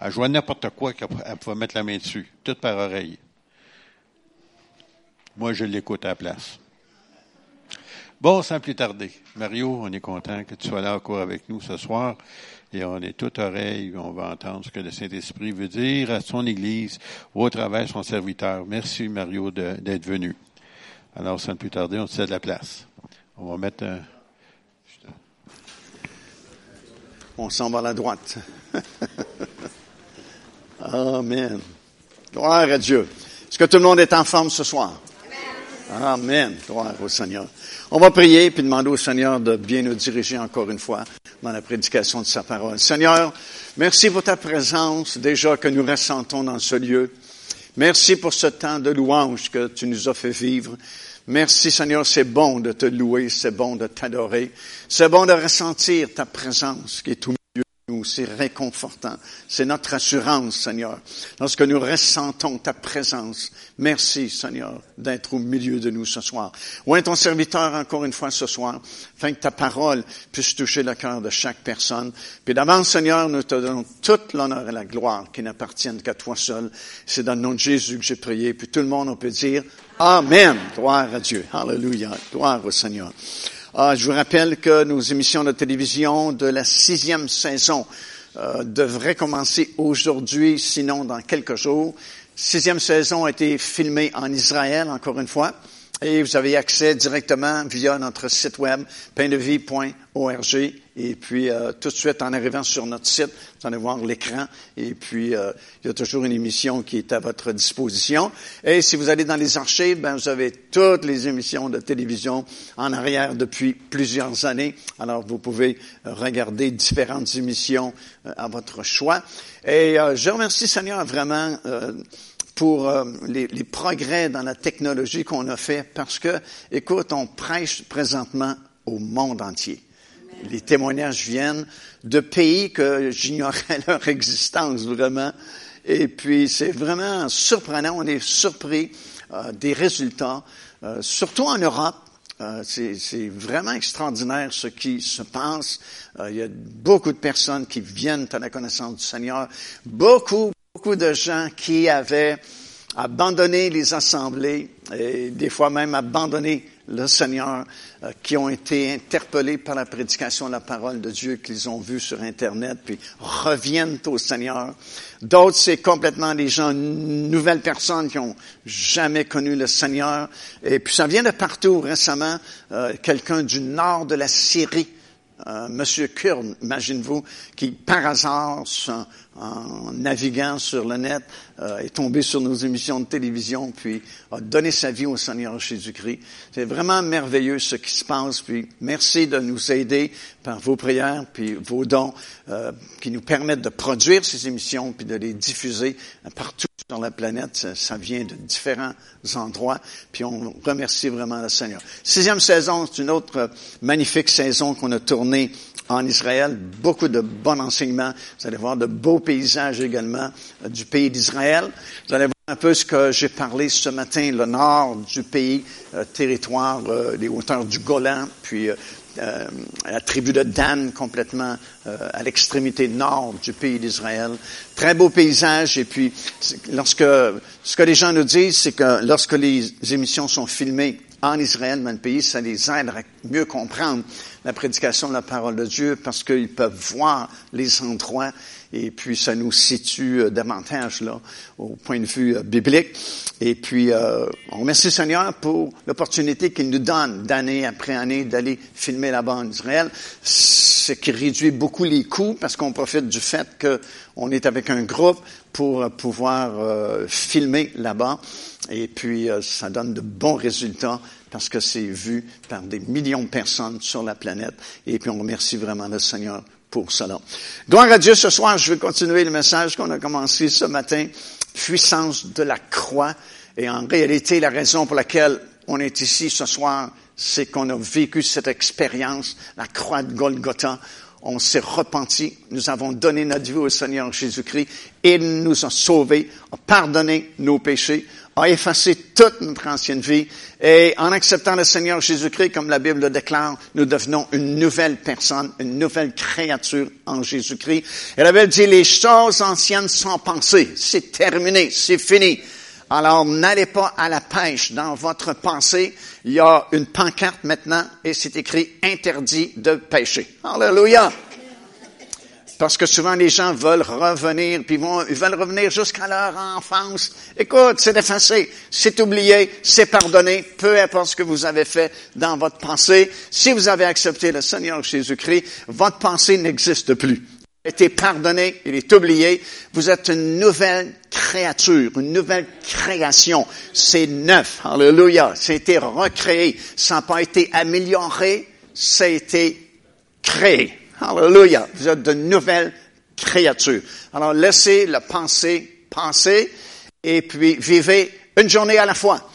Elle jouait n'importe quoi qu'elle pouvait mettre la main dessus, tout par oreille. Moi, je l'écoute à la place. Bon, sans plus tarder, Mario, on est content que tu sois là encore avec nous ce soir. Et on est tout oreille, on va entendre ce que le Saint-Esprit veut dire à son Église ou au travers de son serviteur. Merci, Mario, d'être venu. Alors, sans plus tarder, on te cède la place. On va mettre un... On s'en va à la droite. Amen. Gloire à Dieu. Est-ce que tout le monde est en forme ce soir? Amen. Gloire au Seigneur. On va prier puis demander au Seigneur de bien nous diriger encore une fois dans la prédication de sa parole. Seigneur, merci pour ta présence déjà que nous ressentons dans ce lieu. Merci pour ce temps de louange que tu nous as fait vivre. Merci Seigneur, c'est bon de te louer, c'est bon de t'adorer, c'est bon de ressentir ta présence qui est tout nous, c'est réconfortant. C'est notre assurance, Seigneur, lorsque nous ressentons ta présence. Merci, Seigneur, d'être au milieu de nous ce soir. Oint ton serviteur encore une fois ce soir, afin que ta parole puisse toucher le cœur de chaque personne. Puis d'avance, Seigneur, nous te donnons toute l'honneur et la gloire qui n'appartiennent qu'à toi seul. C'est dans le nom de Jésus que j'ai prié. Puis tout le monde, on peut dire Amen. Gloire à Dieu. Alléluia. Gloire au Seigneur. Ah, je vous rappelle que nos émissions de télévision de la sixième saison euh, devraient commencer aujourd'hui, sinon dans quelques jours. Sixième saison a été filmée en Israël, encore une fois. Et vous avez accès directement via notre site web, paindevie.org. Et puis, euh, tout de suite, en arrivant sur notre site, vous allez voir l'écran. Et puis, euh, il y a toujours une émission qui est à votre disposition. Et si vous allez dans les archives, ben, vous avez toutes les émissions de télévision en arrière depuis plusieurs années. Alors, vous pouvez regarder différentes émissions euh, à votre choix. Et je remercie Seigneur vraiment pour euh, les, les, progrès dans la technologie qu'on a fait parce que, écoute, on prêche présentement au monde entier. Les témoignages viennent de pays que j'ignorais leur existence vraiment. Et puis, c'est vraiment surprenant. On est surpris euh, des résultats, euh, surtout en Europe. Euh, c'est vraiment extraordinaire ce qui se passe. il y a beaucoup de personnes qui viennent à la connaissance du Seigneur. Beaucoup, beaucoup de gens qui avaient abandonné les assemblées et des fois même abandonné le Seigneur, euh, qui ont été interpellés par la prédication de la parole de Dieu qu'ils ont vue sur Internet, puis reviennent au Seigneur. D'autres, c'est complètement des gens, nouvelles personnes qui ont jamais connu le Seigneur. Et puis ça vient de partout. Récemment, euh, quelqu'un du nord de la Syrie euh, Monsieur Kurd, imagine-vous, qui par hasard, en, naviguant sur le net, euh, est tombé sur nos émissions de télévision, puis a donné sa vie au Seigneur Jésus-Christ. C'est vraiment merveilleux ce qui se passe. Puis merci de nous aider par vos prières, puis vos dons, euh, qui nous permettent de produire ces émissions, puis de les diffuser partout sur la planète. Ça, vient de différents endroits. Puis on remercie vraiment le Seigneur. Sixième saison, c'est une autre magnifique saison qu'on a tournée en Israël. Beaucoup de bons enseignements. Vous allez voir de beaux paysages également euh, du pays d'Israël. Vous allez voir un peu ce que j'ai parlé ce matin, le nord du pays, euh, territoire, euh, les hauteurs du Golan, puis euh, la tribu de Dan, complètement euh, à l'extrémité nord du pays d'Israël. Très beau paysage. Et puis, lorsque ce que les gens nous disent, c'est que lorsque les émissions sont filmées en Israël, dans le pays, ça les aide à mieux comprendre la prédication de la parole de Dieu parce qu'ils peuvent voir les endroits et puis ça nous situe euh, davantage là au point de vue euh, biblique. Et puis euh, on remercie le Seigneur pour l'opportunité qu'il nous donne d'année après année d'aller filmer là-bas en Israël, ce qui réduit beaucoup les coûts parce qu'on profite du fait qu'on est avec un groupe pour pouvoir filmer là-bas. Et puis ça donne de bons résultats parce que c'est vu par des millions de personnes sur la planète. Et puis on remercie vraiment le Seigneur pour cela. Gloire à Dieu, ce soir, je vais continuer le message qu'on a commencé ce matin, puissance de la croix. Et en réalité, la raison pour laquelle on est ici ce soir, c'est qu'on a vécu cette expérience, la croix de Golgotha. On s'est repenti, nous avons donné notre vie au Seigneur Jésus-Christ, il nous a sauvés, a pardonné nos péchés, a effacé toute notre ancienne vie, et en acceptant le Seigneur Jésus-Christ, comme la Bible le déclare, nous devenons une nouvelle personne, une nouvelle créature en Jésus-Christ. Et la Bible dit, les choses anciennes sont pensées, c'est terminé, c'est fini. Alors, n'allez pas à la pêche dans votre pensée. Il y a une pancarte maintenant et c'est écrit interdit de pêcher. Alléluia. Parce que souvent les gens veulent revenir, puis ils veulent revenir jusqu'à leur enfance. Écoute, c'est effacé, c'est oublié, c'est pardonné, peu importe ce que vous avez fait dans votre pensée. Si vous avez accepté le Seigneur Jésus-Christ, votre pensée n'existe plus été pardonné, il est oublié. Vous êtes une nouvelle créature, une nouvelle création. C'est neuf. Alléluia. A été recréé. Ça n'a pas été amélioré. Ça a été créé. Alléluia. Vous êtes de nouvelles créatures. Alors laissez le penser penser et puis vivez une journée à la fois.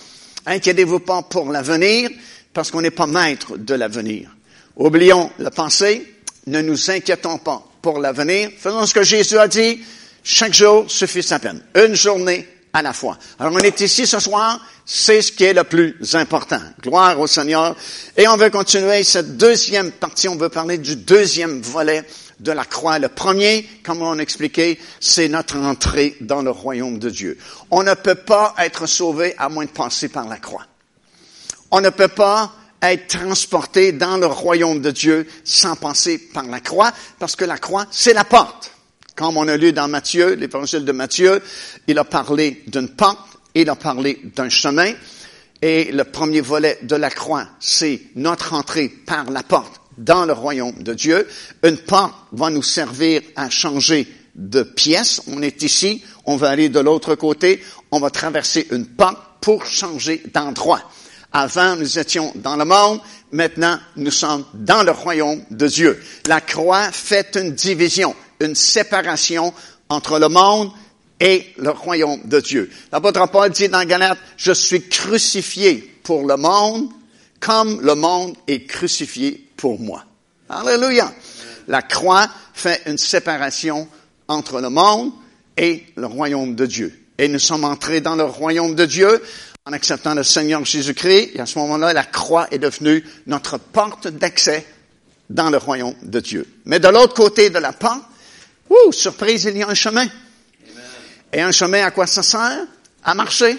Inquiétez-vous pas pour l'avenir parce qu'on n'est pas maître de l'avenir. Oublions le passé, ne nous inquiétons pas pour l'avenir. Faisons ce que Jésus a dit. Chaque jour suffit sa peine. Une journée à la fois. Alors on est ici ce soir, c'est ce qui est le plus important. Gloire au Seigneur. Et on veut continuer cette deuxième partie, on veut parler du deuxième volet de la croix. Le premier, comme on expliqué, c'est notre entrée dans le royaume de Dieu. On ne peut pas être sauvé à moins de passer par la croix. On ne peut pas être transporté dans le royaume de Dieu sans passer par la croix, parce que la croix, c'est la porte. Comme on a lu dans Matthieu, l'évangile de Matthieu, il a parlé d'une porte, il a parlé d'un chemin, et le premier volet de la croix, c'est notre entrée par la porte dans le royaume de Dieu. Une porte va nous servir à changer de pièce. On est ici, on va aller de l'autre côté, on va traverser une porte pour changer d'endroit. Avant, nous étions dans le monde. Maintenant, nous sommes dans le royaume de Dieu. La croix fait une division, une séparation entre le monde et le royaume de Dieu. L'apôtre Paul dit dans Galate, je suis crucifié pour le monde comme le monde est crucifié pour moi. Alléluia. La croix fait une séparation entre le monde et le royaume de Dieu. Et nous sommes entrés dans le royaume de Dieu en acceptant le Seigneur Jésus-Christ, et à ce moment-là, la croix est devenue notre porte d'accès dans le royaume de Dieu. Mais de l'autre côté de la porte, ouh, surprise, il y a un chemin. Et un chemin, à quoi ça sert? À marcher.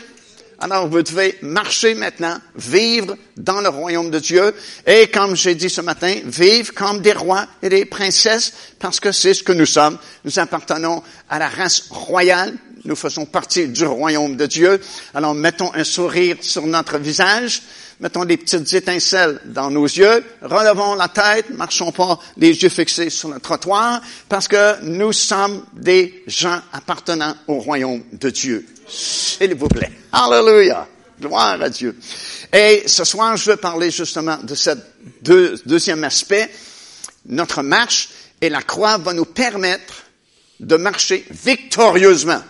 Alors, vous devez marcher maintenant, vivre dans le royaume de Dieu, et comme j'ai dit ce matin, vivre comme des rois et des princesses, parce que c'est ce que nous sommes. Nous appartenons à la race royale, nous faisons partie du royaume de Dieu. Alors mettons un sourire sur notre visage, mettons des petites étincelles dans nos yeux, relevons la tête, marchons pas les yeux fixés sur le trottoir, parce que nous sommes des gens appartenant au royaume de Dieu. S'il vous plaît. Alléluia. Gloire à Dieu. Et ce soir, je veux parler justement de ce deuxième aspect. Notre marche et la croix va nous permettre de marcher victorieusement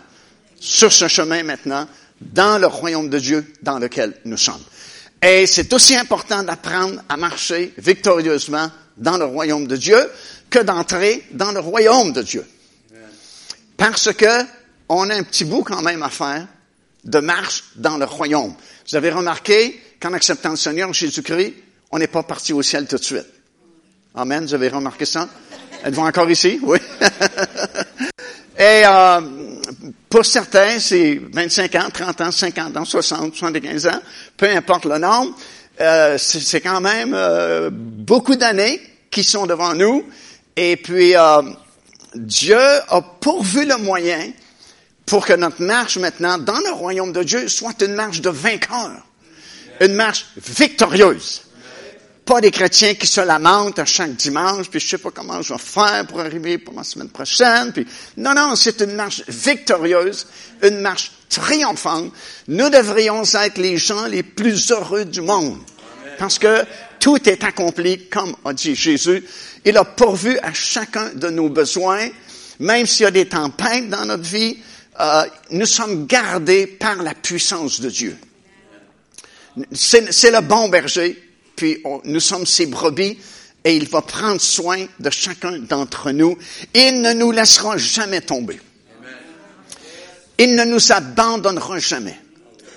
sur ce chemin maintenant dans le royaume de Dieu dans lequel nous sommes. Et c'est aussi important d'apprendre à marcher victorieusement dans le royaume de Dieu que d'entrer dans le royaume de Dieu. Parce que on a un petit bout quand même à faire de marche dans le royaume. Vous avez remarqué qu'en acceptant le Seigneur Jésus-Christ, on n'est pas parti au ciel tout de suite. Amen. Vous avez remarqué ça? Êtes-vous encore ici? Oui. Et euh, pour certains, c'est 25 ans, 30 ans, 50 ans, 60, 75 ans, peu importe le nombre. Euh, c'est quand même euh, beaucoup d'années qui sont devant nous. Et puis, euh, Dieu a pourvu le moyen pour que notre marche maintenant dans le royaume de Dieu soit une marche de vainqueur, une marche victorieuse. Pas des chrétiens qui se lamentent à chaque dimanche, puis je sais pas comment je vais faire pour arriver pour la semaine prochaine. Puis non, non, c'est une marche victorieuse, une marche triomphante. Nous devrions être les gens les plus heureux du monde, parce que tout est accompli, comme a dit Jésus. Il a pourvu à chacun de nos besoins, même s'il y a des tempêtes dans notre vie, euh, nous sommes gardés par la puissance de Dieu. C'est le bon berger puis nous sommes ses brebis et il va prendre soin de chacun d'entre nous. Il ne nous laissera jamais tomber. Il ne nous abandonnera jamais.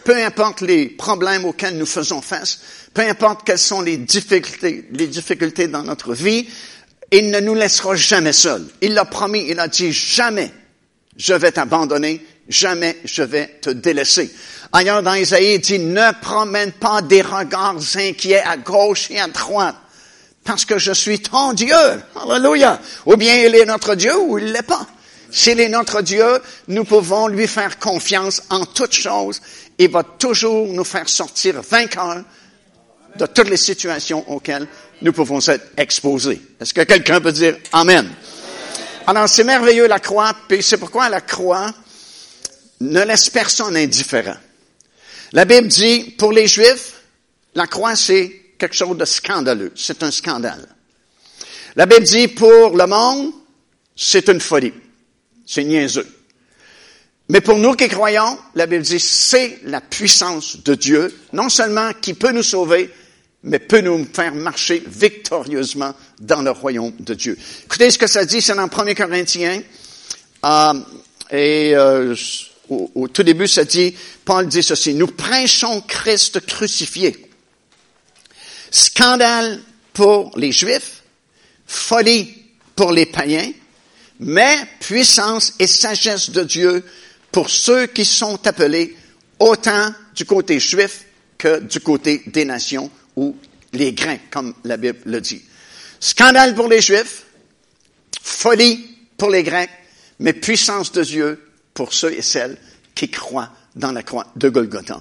Peu importe les problèmes auxquels nous faisons face, peu importe quelles sont les difficultés, les difficultés dans notre vie, il ne nous laissera jamais seuls. Il l'a promis, il a dit jamais je vais t'abandonner, jamais je vais te délaisser. Ailleurs dans Isaïe, il dit ne promène pas des regards inquiets à gauche et à droite parce que je suis ton Dieu. Alléluia. Ou bien il est notre Dieu ou il l'est pas. S'il est notre Dieu, nous pouvons lui faire confiance en toutes choses. Il va toujours nous faire sortir vainqueurs de toutes les situations auxquelles nous pouvons être exposés. Est-ce que quelqu'un peut dire Amen? Alors, c'est merveilleux la croix, puis c'est pourquoi la croix ne laisse personne indifférent. La Bible dit, pour les Juifs, la croix, c'est quelque chose de scandaleux. C'est un scandale. La Bible dit, pour le monde, c'est une folie. C'est niaiseux. Mais pour nous qui croyons, la Bible dit, c'est la puissance de Dieu, non seulement qui peut nous sauver, mais peut nous faire marcher victorieusement dans le royaume de Dieu. Écoutez ce que ça dit, c'est dans 1 Corinthiens, euh, et euh, au, tout début, ça dit, Paul dit ceci, nous prêchons Christ crucifié. Scandale pour les Juifs, folie pour les païens, mais puissance et sagesse de Dieu pour ceux qui sont appelés autant du côté juif que du côté des nations ou les Grecs, comme la Bible le dit. Scandale pour les Juifs, folie pour les Grecs, mais puissance de Dieu pour ceux et celles qui croient dans la croix de Golgotha.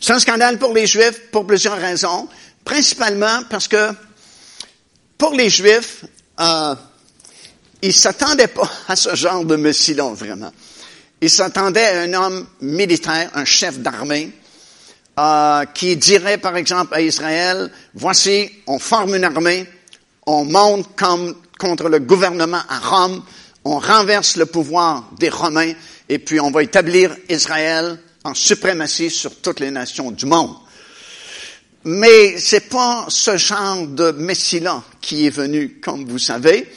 C'est un scandale pour les Juifs pour plusieurs raisons, principalement parce que pour les Juifs, euh, ils s'attendaient pas à ce genre de messie-là, vraiment. Ils s'attendaient à un homme militaire, un chef d'armée, euh, qui dirait, par exemple, à Israël, voici, on forme une armée, on monte contre le gouvernement à Rome, on renverse le pouvoir des Romains, et puis on va établir Israël en suprématie sur toutes les nations du monde. Mais c'est pas ce genre de messie-là qui est venu, comme vous savez,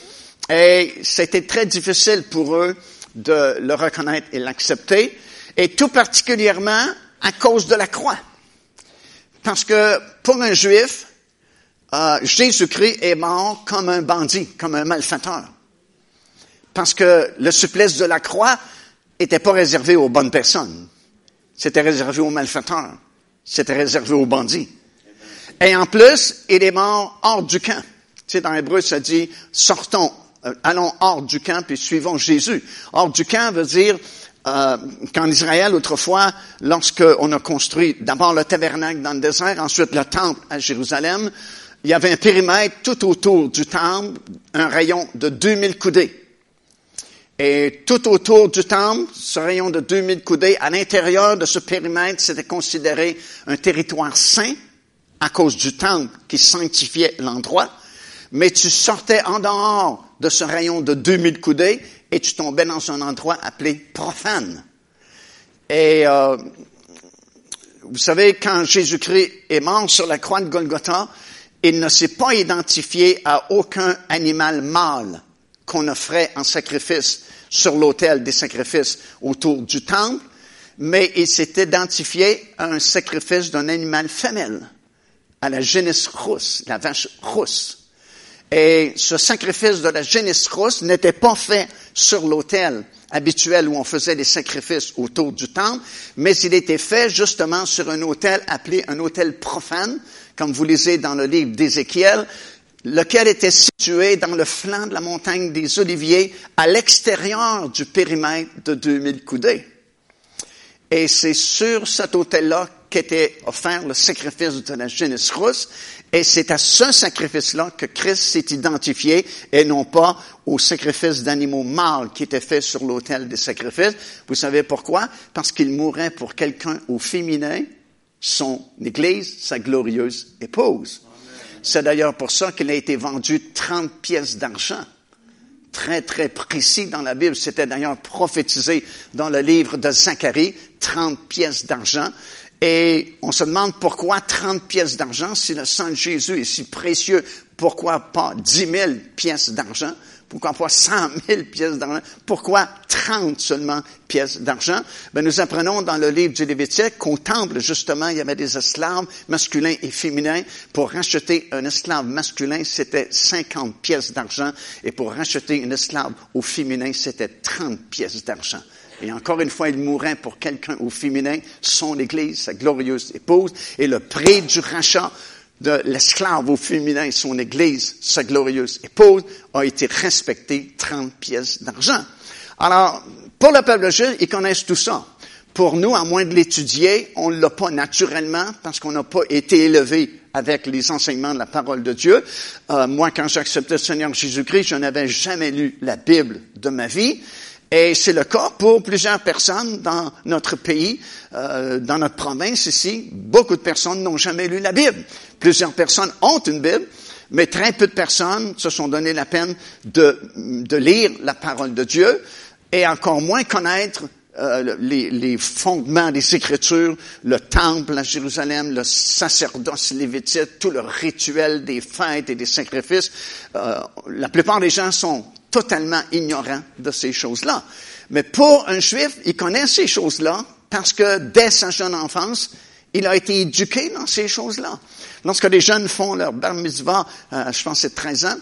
et c'était très difficile pour eux de le reconnaître et l'accepter, et tout particulièrement à cause de la croix. Parce que pour un juif, euh, Jésus-Christ est mort comme un bandit, comme un malfaiteur. Parce que le supplice de la croix n'était pas réservé aux bonnes personnes. C'était réservé aux malfaiteurs. C'était réservé aux bandits. Et en plus, il est mort hors du camp. Tu sais, dans l'hébreu, ça dit, sortons, euh, allons hors du camp et suivons Jésus. Hors du camp veut dire, euh, qu'en Israël, autrefois, lorsqu'on a construit d'abord le tabernacle dans le désert, ensuite le temple à Jérusalem, il y avait un périmètre tout autour du temple, un rayon de 2000 coudées. Et tout autour du temple, ce rayon de 2000 coudées, à l'intérieur de ce périmètre, c'était considéré un territoire saint à cause du temple qui sanctifiait l'endroit. Mais tu sortais en dehors de ce rayon de 2000 coudées et tu tombais dans un endroit appelé profane. Et euh, vous savez, quand Jésus-Christ est mort sur la croix de Golgotha, il ne s'est pas identifié à aucun animal mâle qu'on offrait en sacrifice sur l'autel des sacrifices autour du temple, mais il s'est identifié à un sacrifice d'un animal femelle, à la génisse rousse, la vache rousse. Et ce sacrifice de la génisse rousse n'était pas fait sur l'autel habituel où on faisait des sacrifices autour du temple, mais il était fait justement sur un autel appelé un autel profane, comme vous lisez dans le livre d'Ézéchiel, lequel était situé dans le flanc de la montagne des Oliviers, à l'extérieur du périmètre de 2000 coudées. Et c'est sur cet autel-là qu'était offert le sacrifice de la génisse rousse, et c'est à ce sacrifice-là que Christ s'est identifié et non pas au sacrifice d'animaux mâles qui était fait sur l'autel des sacrifices. Vous savez pourquoi? Parce qu'il mourait pour quelqu'un au féminin, son Église, sa glorieuse épouse. C'est d'ailleurs pour ça qu'il a été vendu 30 pièces d'argent. Très, très précis dans la Bible. C'était d'ailleurs prophétisé dans le livre de Zacharie, 30 pièces d'argent. Et on se demande pourquoi 30 pièces d'argent si le sang de Jésus est si précieux Pourquoi pas 10 000 pièces d'argent? Pourquoi pas 100 000 pièces d'argent? Pourquoi 30 seulement pièces d'argent? Ben, nous apprenons dans le livre du Lévitique qu'au temple, justement, il y avait des esclaves masculins et féminins. Pour racheter un esclave masculin, c'était 50 pièces d'argent. Et pour racheter une esclave au féminin, c'était 30 pièces d'argent. Et encore une fois, il mourrait pour quelqu'un au féminin, son Église, sa glorieuse épouse. Et le prix du rachat de l'esclave au féminin, son Église, sa glorieuse épouse, a été respecté 30 pièces d'argent. Alors, pour le peuple juif, ils connaissent tout ça. Pour nous, à moins de l'étudier, on ne l'a pas naturellement parce qu'on n'a pas été élevé avec les enseignements de la parole de Dieu. Euh, moi, quand j'ai accepté le Seigneur Jésus-Christ, je n'avais jamais lu la Bible de ma vie. Et c'est le cas pour plusieurs personnes dans notre pays, euh, dans notre province ici. Beaucoup de personnes n'ont jamais lu la Bible. Plusieurs personnes ont une Bible, mais très peu de personnes se sont donné la peine de, de lire la parole de Dieu et encore moins connaître euh, les, les, fondements des Écritures, le temple à Jérusalem, le sacerdoce lévitique, tout le rituel des fêtes et des sacrifices. Euh, la plupart des gens sont totalement ignorants de ces choses-là. Mais pour un juif, il connaît ces choses-là parce que dès sa jeune enfance, il a été éduqué dans ces choses-là. Lorsque les jeunes font leur bar mitzvah, euh, je pense c'est 13 ans,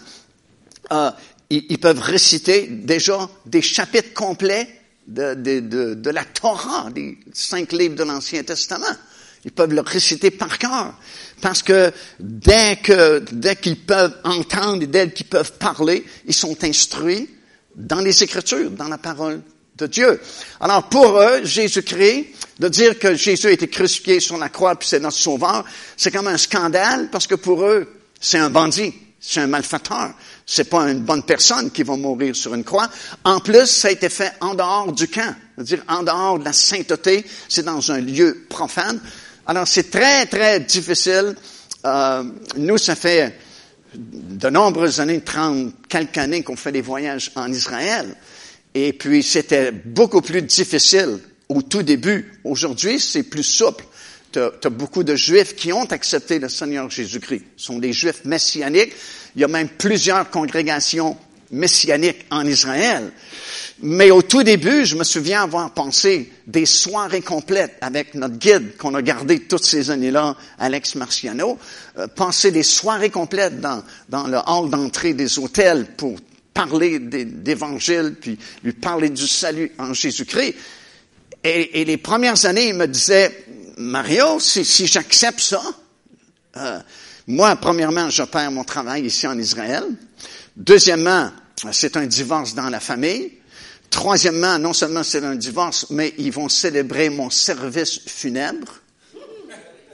euh, ils, peuvent réciter déjà des chapitres complets de, la Torah, des cinq livres de l'Ancien Testament. Ils peuvent le réciter par cœur. Parce que dès que, dès qu'ils peuvent entendre et dès qu'ils peuvent parler, ils sont instruits dans les Écritures, dans la parole de Dieu. Alors pour eux, Jésus-Christ, de dire que Jésus a été crucifié sur la croix puis c'est notre sauveur, c'est comme un scandale parce que pour eux, c'est un bandit, c'est un malfaiteur, c'est pas une bonne personne qui va mourir sur une croix. En plus, ça a été fait en dehors du camp, c'est-à-dire en dehors de la sainteté, c'est dans un lieu profane. Alors c'est très très difficile. Euh, nous, ça fait de nombreuses années, trente quelques années qu'on fait des voyages en Israël. Et puis, c'était beaucoup plus difficile au tout début. Aujourd'hui, c'est plus souple. Tu beaucoup de Juifs qui ont accepté le Seigneur Jésus-Christ. Ce sont des Juifs messianiques. Il y a même plusieurs congrégations messianiques en Israël. Mais au tout début, je me souviens avoir pensé des soirées complètes avec notre guide qu'on a gardé toutes ces années-là, Alex Marciano, euh, penser des soirées complètes dans, dans le hall d'entrée des hôtels pour parler d'évangile, puis lui parler du salut en Jésus-Christ. Et, et, les premières années, il me disait, Mario, si, si j'accepte ça, euh, moi, premièrement, je perds mon travail ici en Israël. Deuxièmement, c'est un divorce dans la famille. Troisièmement, non seulement c'est un divorce, mais ils vont célébrer mon service funèbre.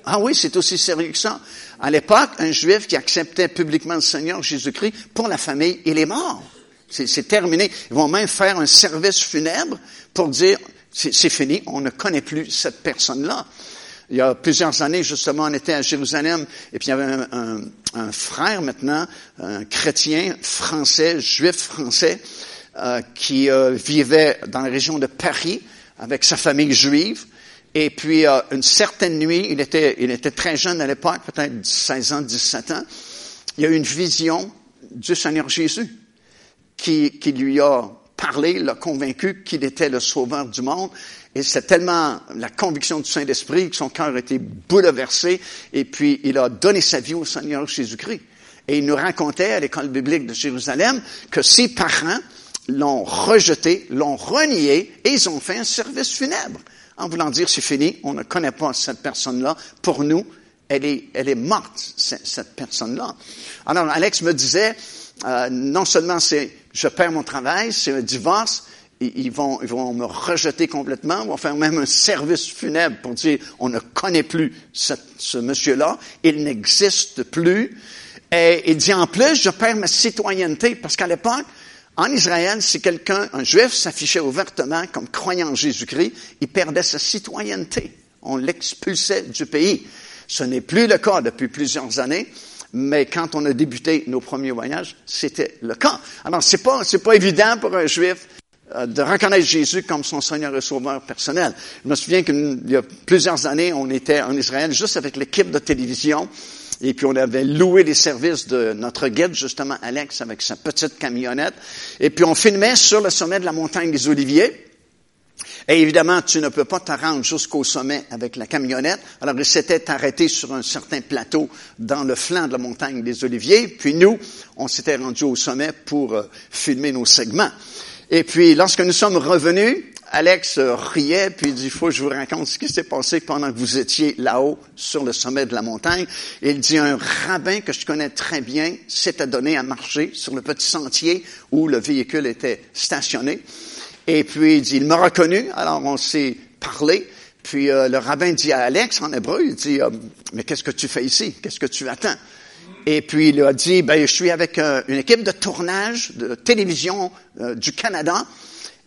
Ah oui, c'est aussi sérieux que ça. À l'époque, un juif qui acceptait publiquement le Seigneur Jésus-Christ pour la famille, il est mort. C'est terminé. Ils vont même faire un service funèbre pour dire, c'est fini, on ne connaît plus cette personne-là. Il y a plusieurs années, justement, on était à Jérusalem et puis il y avait un, frère maintenant, un chrétien français, juif français, euh, qui euh, vivait dans la région de Paris avec sa famille juive. Et puis, euh, une certaine nuit, il était, il était très jeune à l'époque, peut-être 16 ans, 17 ans, il y a eu une vision du Seigneur Jésus qui, qui lui a parlé, l'a convaincu qu'il était le sauveur du monde. Et c'est tellement la conviction du Saint-Esprit que son cœur a été bouleversé et puis il a donné sa vie au Seigneur Jésus-Christ. Et il nous racontait à l'école biblique de Jérusalem que ses parents l'ont rejeté, l'ont renié et ils ont fait un service funèbre en voulant dire c'est fini, on ne connaît pas cette personne-là. Pour nous, elle est, elle est morte, cette personne-là. Alors, Alex me disait, euh, non seulement c'est, je perds mon travail, c'est un divorce, ils vont, ils vont me rejeter complètement, vont faire même un service funèbre pour dire, on ne connaît plus ce, ce monsieur-là, il n'existe plus. Et il dit, en plus, je perds ma citoyenneté, parce qu'à l'époque, en Israël, si quelqu'un, un juif, s'affichait ouvertement comme croyant en Jésus-Christ, il perdait sa citoyenneté. On l'expulsait du pays. Ce n'est plus le cas depuis plusieurs années, mais quand on a débuté nos premiers voyages, c'était le cas. Alors, c'est pas, c'est pas évident pour un juif euh, de reconnaître Jésus comme son Seigneur et Sauveur personnel. Je me souviens qu'il y a plusieurs années, on était en Israël juste avec l'équipe de télévision Et puis on avait loué les services de notre guide, justement Alex, avec sa petite camionnette. Et puis on filmait sur le sommet de la montagne des Oliviers. Et évidemment, tu ne peux pas te rendre jusqu'au sommet avec la camionnette. Alors, il s'était arrêté sur un certain plateau dans le flanc de la montagne des Oliviers. Puis nous, on s'était rendu au sommet pour euh, filmer nos segments. Et puis, lorsque nous sommes revenus, Alex euh, riait, puis il dit, il faut que je vous raconte ce qui s'est passé pendant que vous étiez là-haut sur le sommet de la montagne. il dit, un rabbin que je connais très bien s'était donné à marcher sur le petit sentier où le véhicule était stationné. Et puis, il dit, il m'a reconnu, alors on s'est parlé. Puis euh, le rabbin dit à Alex en hébreu, il dit, euh, mais qu'est-ce que tu fais ici? Qu'est-ce que tu attends? Et puis il a dit, ben, je suis avec une équipe de tournage de télévision du Canada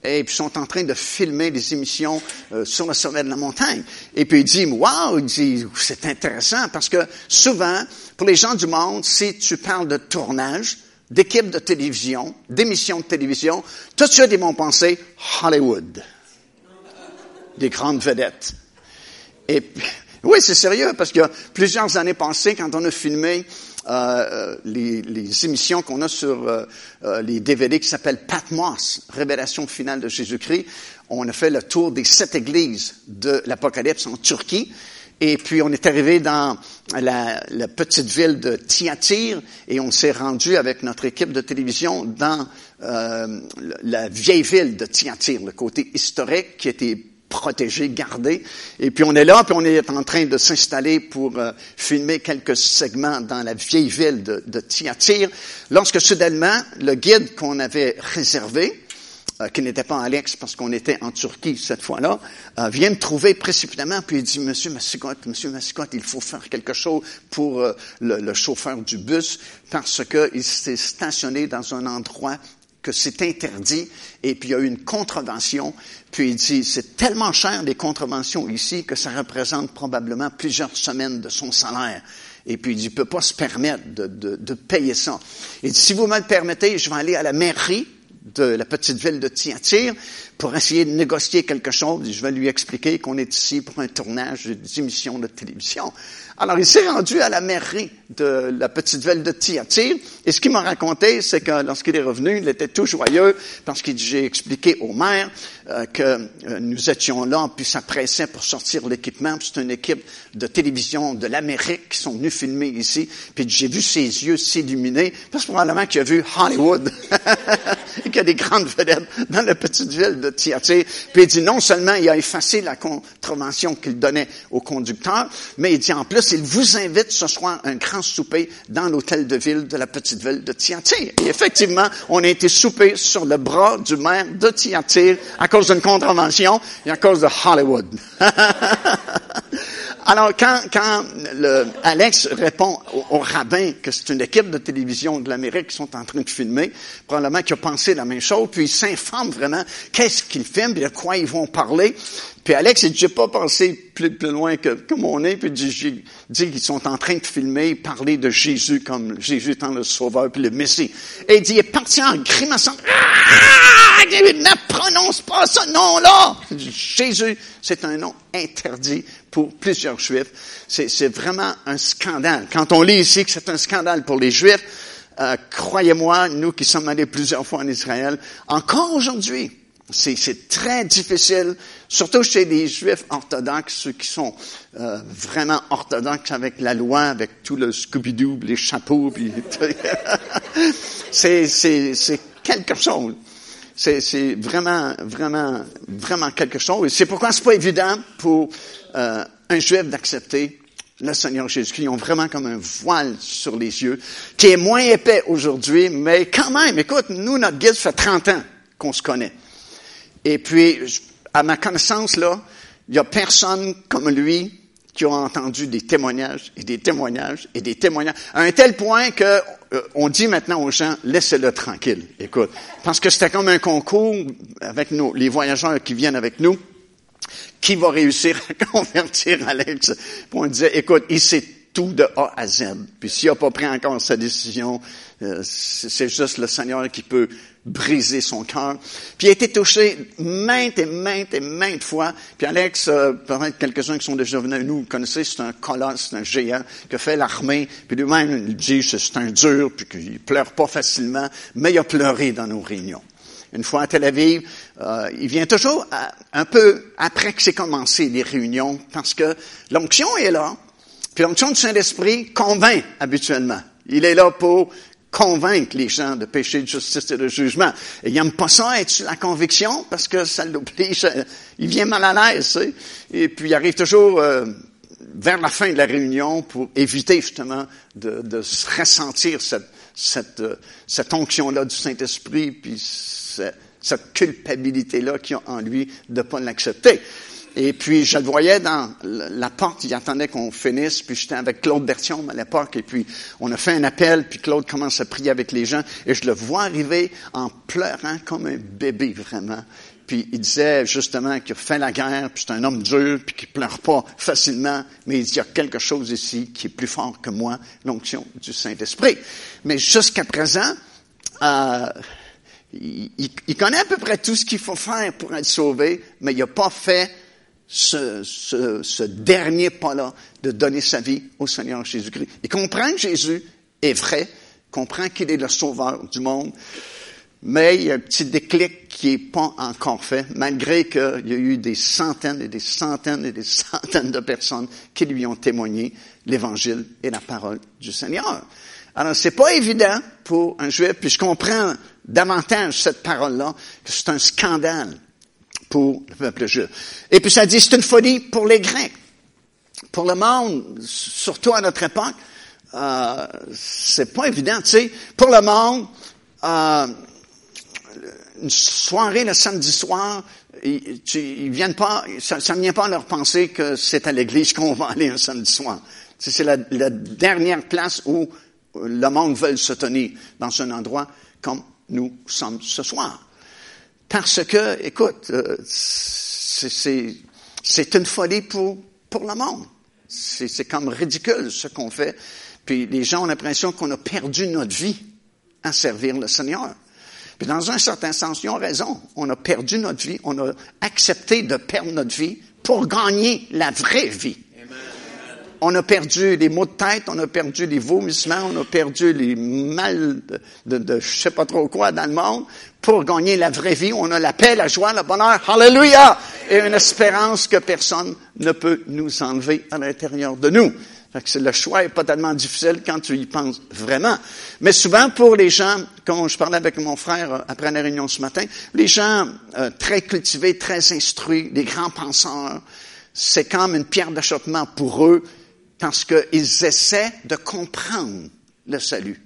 et puis ils sont en train de filmer des émissions euh, sur le sommet de la montagne. Et puis il dit, wow, il dit, c'est intéressant parce que souvent, pour les gens du monde, si tu parles de tournage, d'équipe de télévision, d'émissions de télévision, tout de suite ils vont penser Hollywood, des grandes vedettes. Et oui, c'est sérieux parce que plusieurs années passées, quand on a filmé euh, les, les, émissions qu'on a sur euh, euh les DVD qui s'appellent Patmos, Révélation finale de Jésus-Christ. On a fait le tour des sept églises de l'Apocalypse en Turquie. Et puis on est arrivé dans la, petite ville de Thyatire et on s'est rendu avec notre équipe de télévision dans euh, la vieille ville de Thyatire, le côté historique qui était protégé, gardé. Et puis on est là, puis on est en train de s'installer pour euh, filmer quelques segments dans la vieille ville de, de Thyatire, lorsque soudainement, le guide qu'on avait réservé, euh, qui n'était pas Alex parce qu'on était en Turquie cette fois-là, euh, vient me trouver précipitamment, puis il dit, Monsieur Massicotte, Monsieur Massicotte, il faut faire quelque chose pour le, le, chauffeur du bus parce qu'il s'est stationné dans un endroit que c'est interdit, et puis il y a eu une contravention, puis il dit, c'est tellement cher les contraventions ici que ça représente probablement plusieurs semaines de son salaire. Et puis il dit, il peut pas se permettre de, de, de payer ça. Il dit, si vous me le permettez, je vais aller à la mairie de la petite ville de Thyatire pour essayer de négocier quelque chose. Je vais lui expliquer qu'on est ici pour un tournage d'émission de télévision. Alors, il s'est rendu à la mairie de la petite ville de Thyatire. Et ce qu'il m'a raconté, c'est que lorsqu'il est revenu, il était tout joyeux parce que j'ai expliqué au maire euh, que euh, nous étions là, puis ça pressait pour sortir l'équipement. C'est une équipe de télévision de l'Amérique qui sont venus filmer ici. Puis j'ai vu ses yeux s'illuminer, parce que probablement qu'il a vu Hollywood et qu'il y a des grandes vedettes dans la petite ville de Thyatire. Puis il dit non seulement il a effacé la contravention qu'il donnait au conducteur, mais il dit en plus il vous invite ce soir à un grand souper dans l'hôtel de ville de la petite ville de Thyatire. Et effectivement, on a été souper sur le bras du maire de Thyatire à cause d'une contravention et à cause de Hollywood. Alors, quand, quand le, Alex répond au, rabbin que c'est une équipe de télévision de l'Amérique qui sont en train de filmer, probablement qu'il a pensé la même chose, puis il s'informe vraiment qu'est-ce qu'ils filment, de quoi ils vont parler. Puis Alex, il dit, j'ai pas pensé plus, plus loin que, que mon nez, puis j'ai dit qu'ils sont en train de filmer, parler de Jésus comme Jésus étant le sauveur puis le Messie. Et il dit, il est parti en grimaçant. Ah! Ne prononce pas ce nom-là! Jésus, c'est un nom interdit pour plusieurs Juifs. C'est vraiment un scandale. Quand on lit ici que c'est un scandale pour les Juifs, euh, croyez-moi, nous qui sommes allés plusieurs fois en Israël, encore aujourd'hui, c'est très difficile, surtout chez les Juifs orthodoxes, ceux qui sont euh, vraiment orthodoxes avec la loi, avec tout le Scooby-Doo, les chapeaux, puis c'est quelque chose. C'est vraiment, vraiment, vraiment quelque chose. C'est pourquoi c'est pas évident pour euh, un Juif d'accepter le Seigneur Jésus-Christ. Ils ont vraiment comme un voile sur les yeux, qui est moins épais aujourd'hui, mais quand même, écoute, nous, notre guide, fait 30 ans qu'on se connaît. Et puis, à ma connaissance, là, il y a personne comme lui qui a entendu des témoignages et des témoignages et des témoignages, à un tel point que euh, on dit maintenant aux gens, laissez-le tranquille. Écoute, parce que c'était comme un concours avec nous, les voyageurs qui viennent avec nous, qui va réussir à convertir Alex. Puis on disait, écoute, il s'est tout de A à Z. Puis s'il n'a pas pris encore sa décision, euh, c'est juste le Seigneur qui peut briser son cœur. Puis il a été touché maintes et maintes et maintes fois. Puis Alex, euh, peut-être quelques-uns qui sont déjà venus nous connaissez, c'est un colosse, c'est un géant qui a fait l'armée. Puis lui-même, il dit c'est un dur, puis qu'il pleure pas facilement, mais il a pleuré dans nos réunions. Une fois à Tel Aviv, euh, il vient toujours un peu après que c'est commencé les réunions, parce que l'onction est là. Puis l'onction du Saint-Esprit convainc habituellement. Il est là pour convaincre les gens de péché, de justice et de jugement. Il n'aime pas ça, être la conviction, parce que ça l'oblige, il vient mal à l'aise. Et puis il arrive toujours euh, vers la fin de la réunion pour éviter justement de, de ressentir cette, cette, euh, cette onction-là du Saint-Esprit, puis cette, cette culpabilité-là qu'il a en lui de ne pas l'accepter. Et puis, je le voyais dans la porte, il attendait qu'on finisse, puis j'étais avec Claude Bertion à l'époque, et puis on a fait un appel, puis Claude commence à prier avec les gens, et je le vois arriver en pleurant comme un bébé, vraiment. Puis il disait justement qu'il a fait la guerre, puis c'est un homme dur, puis qu'il pleure pas facilement, mais il dit, il y a quelque chose ici qui est plus fort que moi, l'onction du Saint-Esprit. Mais jusqu'à présent, euh, il, il, connaît à peu près tout ce qu'il faut faire pour être sauvé, mais il n'a pas fait ce, ce, ce dernier pas-là de donner sa vie au Seigneur Jésus-Christ. Il comprend que Jésus est vrai, comprend qu'il est le sauveur du monde, mais il y a un petit déclic qui n'est pas encore fait, malgré qu'il y a eu des centaines et des centaines et des centaines de personnes qui lui ont témoigné l'évangile et la parole du Seigneur. Alors, c'est pas évident pour un juif, puis je comprends davantage cette parole-là, que c'est un scandale pour le peuple juif. Et puis ça dit, c'est une folie pour les Grecs. Pour le monde, surtout à notre époque, euh, c'est pas évident, tu sais. Pour le monde, euh, une soirée le samedi soir, ils, ils viennent pas, ça ne vient pas à leur penser que c'est à l'église qu'on va aller un samedi soir. C'est la, dernière place où le monde veut se tenir, dans un endroit comme nous sommes ce soir. Parce que, écoute, euh, c'est une folie pour, pour le monde. C'est comme ridicule ce qu'on fait. Puis les gens ont l'impression qu'on a perdu notre vie à servir le Seigneur. Puis dans un certain sens, ils ont raison. On a perdu notre vie. On a accepté de perdre notre vie pour gagner la vraie vie. On a perdu les maux de tête, on a perdu les vomissements, on a perdu les mal de, de, de je sais pas trop quoi dans le monde pour gagner la vraie vie. On a la paix, la joie, le bonheur, hallelujah, et une espérance que personne ne peut nous enlever à l'intérieur de nous. Que le choix est pas tellement difficile quand tu y penses vraiment. Mais souvent pour les gens, quand je parlais avec mon frère euh, après la réunion ce matin, les gens euh, très cultivés, très instruits, des grands penseurs, c'est comme une pierre d'achoppement pour eux parce qu'ils essaient de comprendre le salut.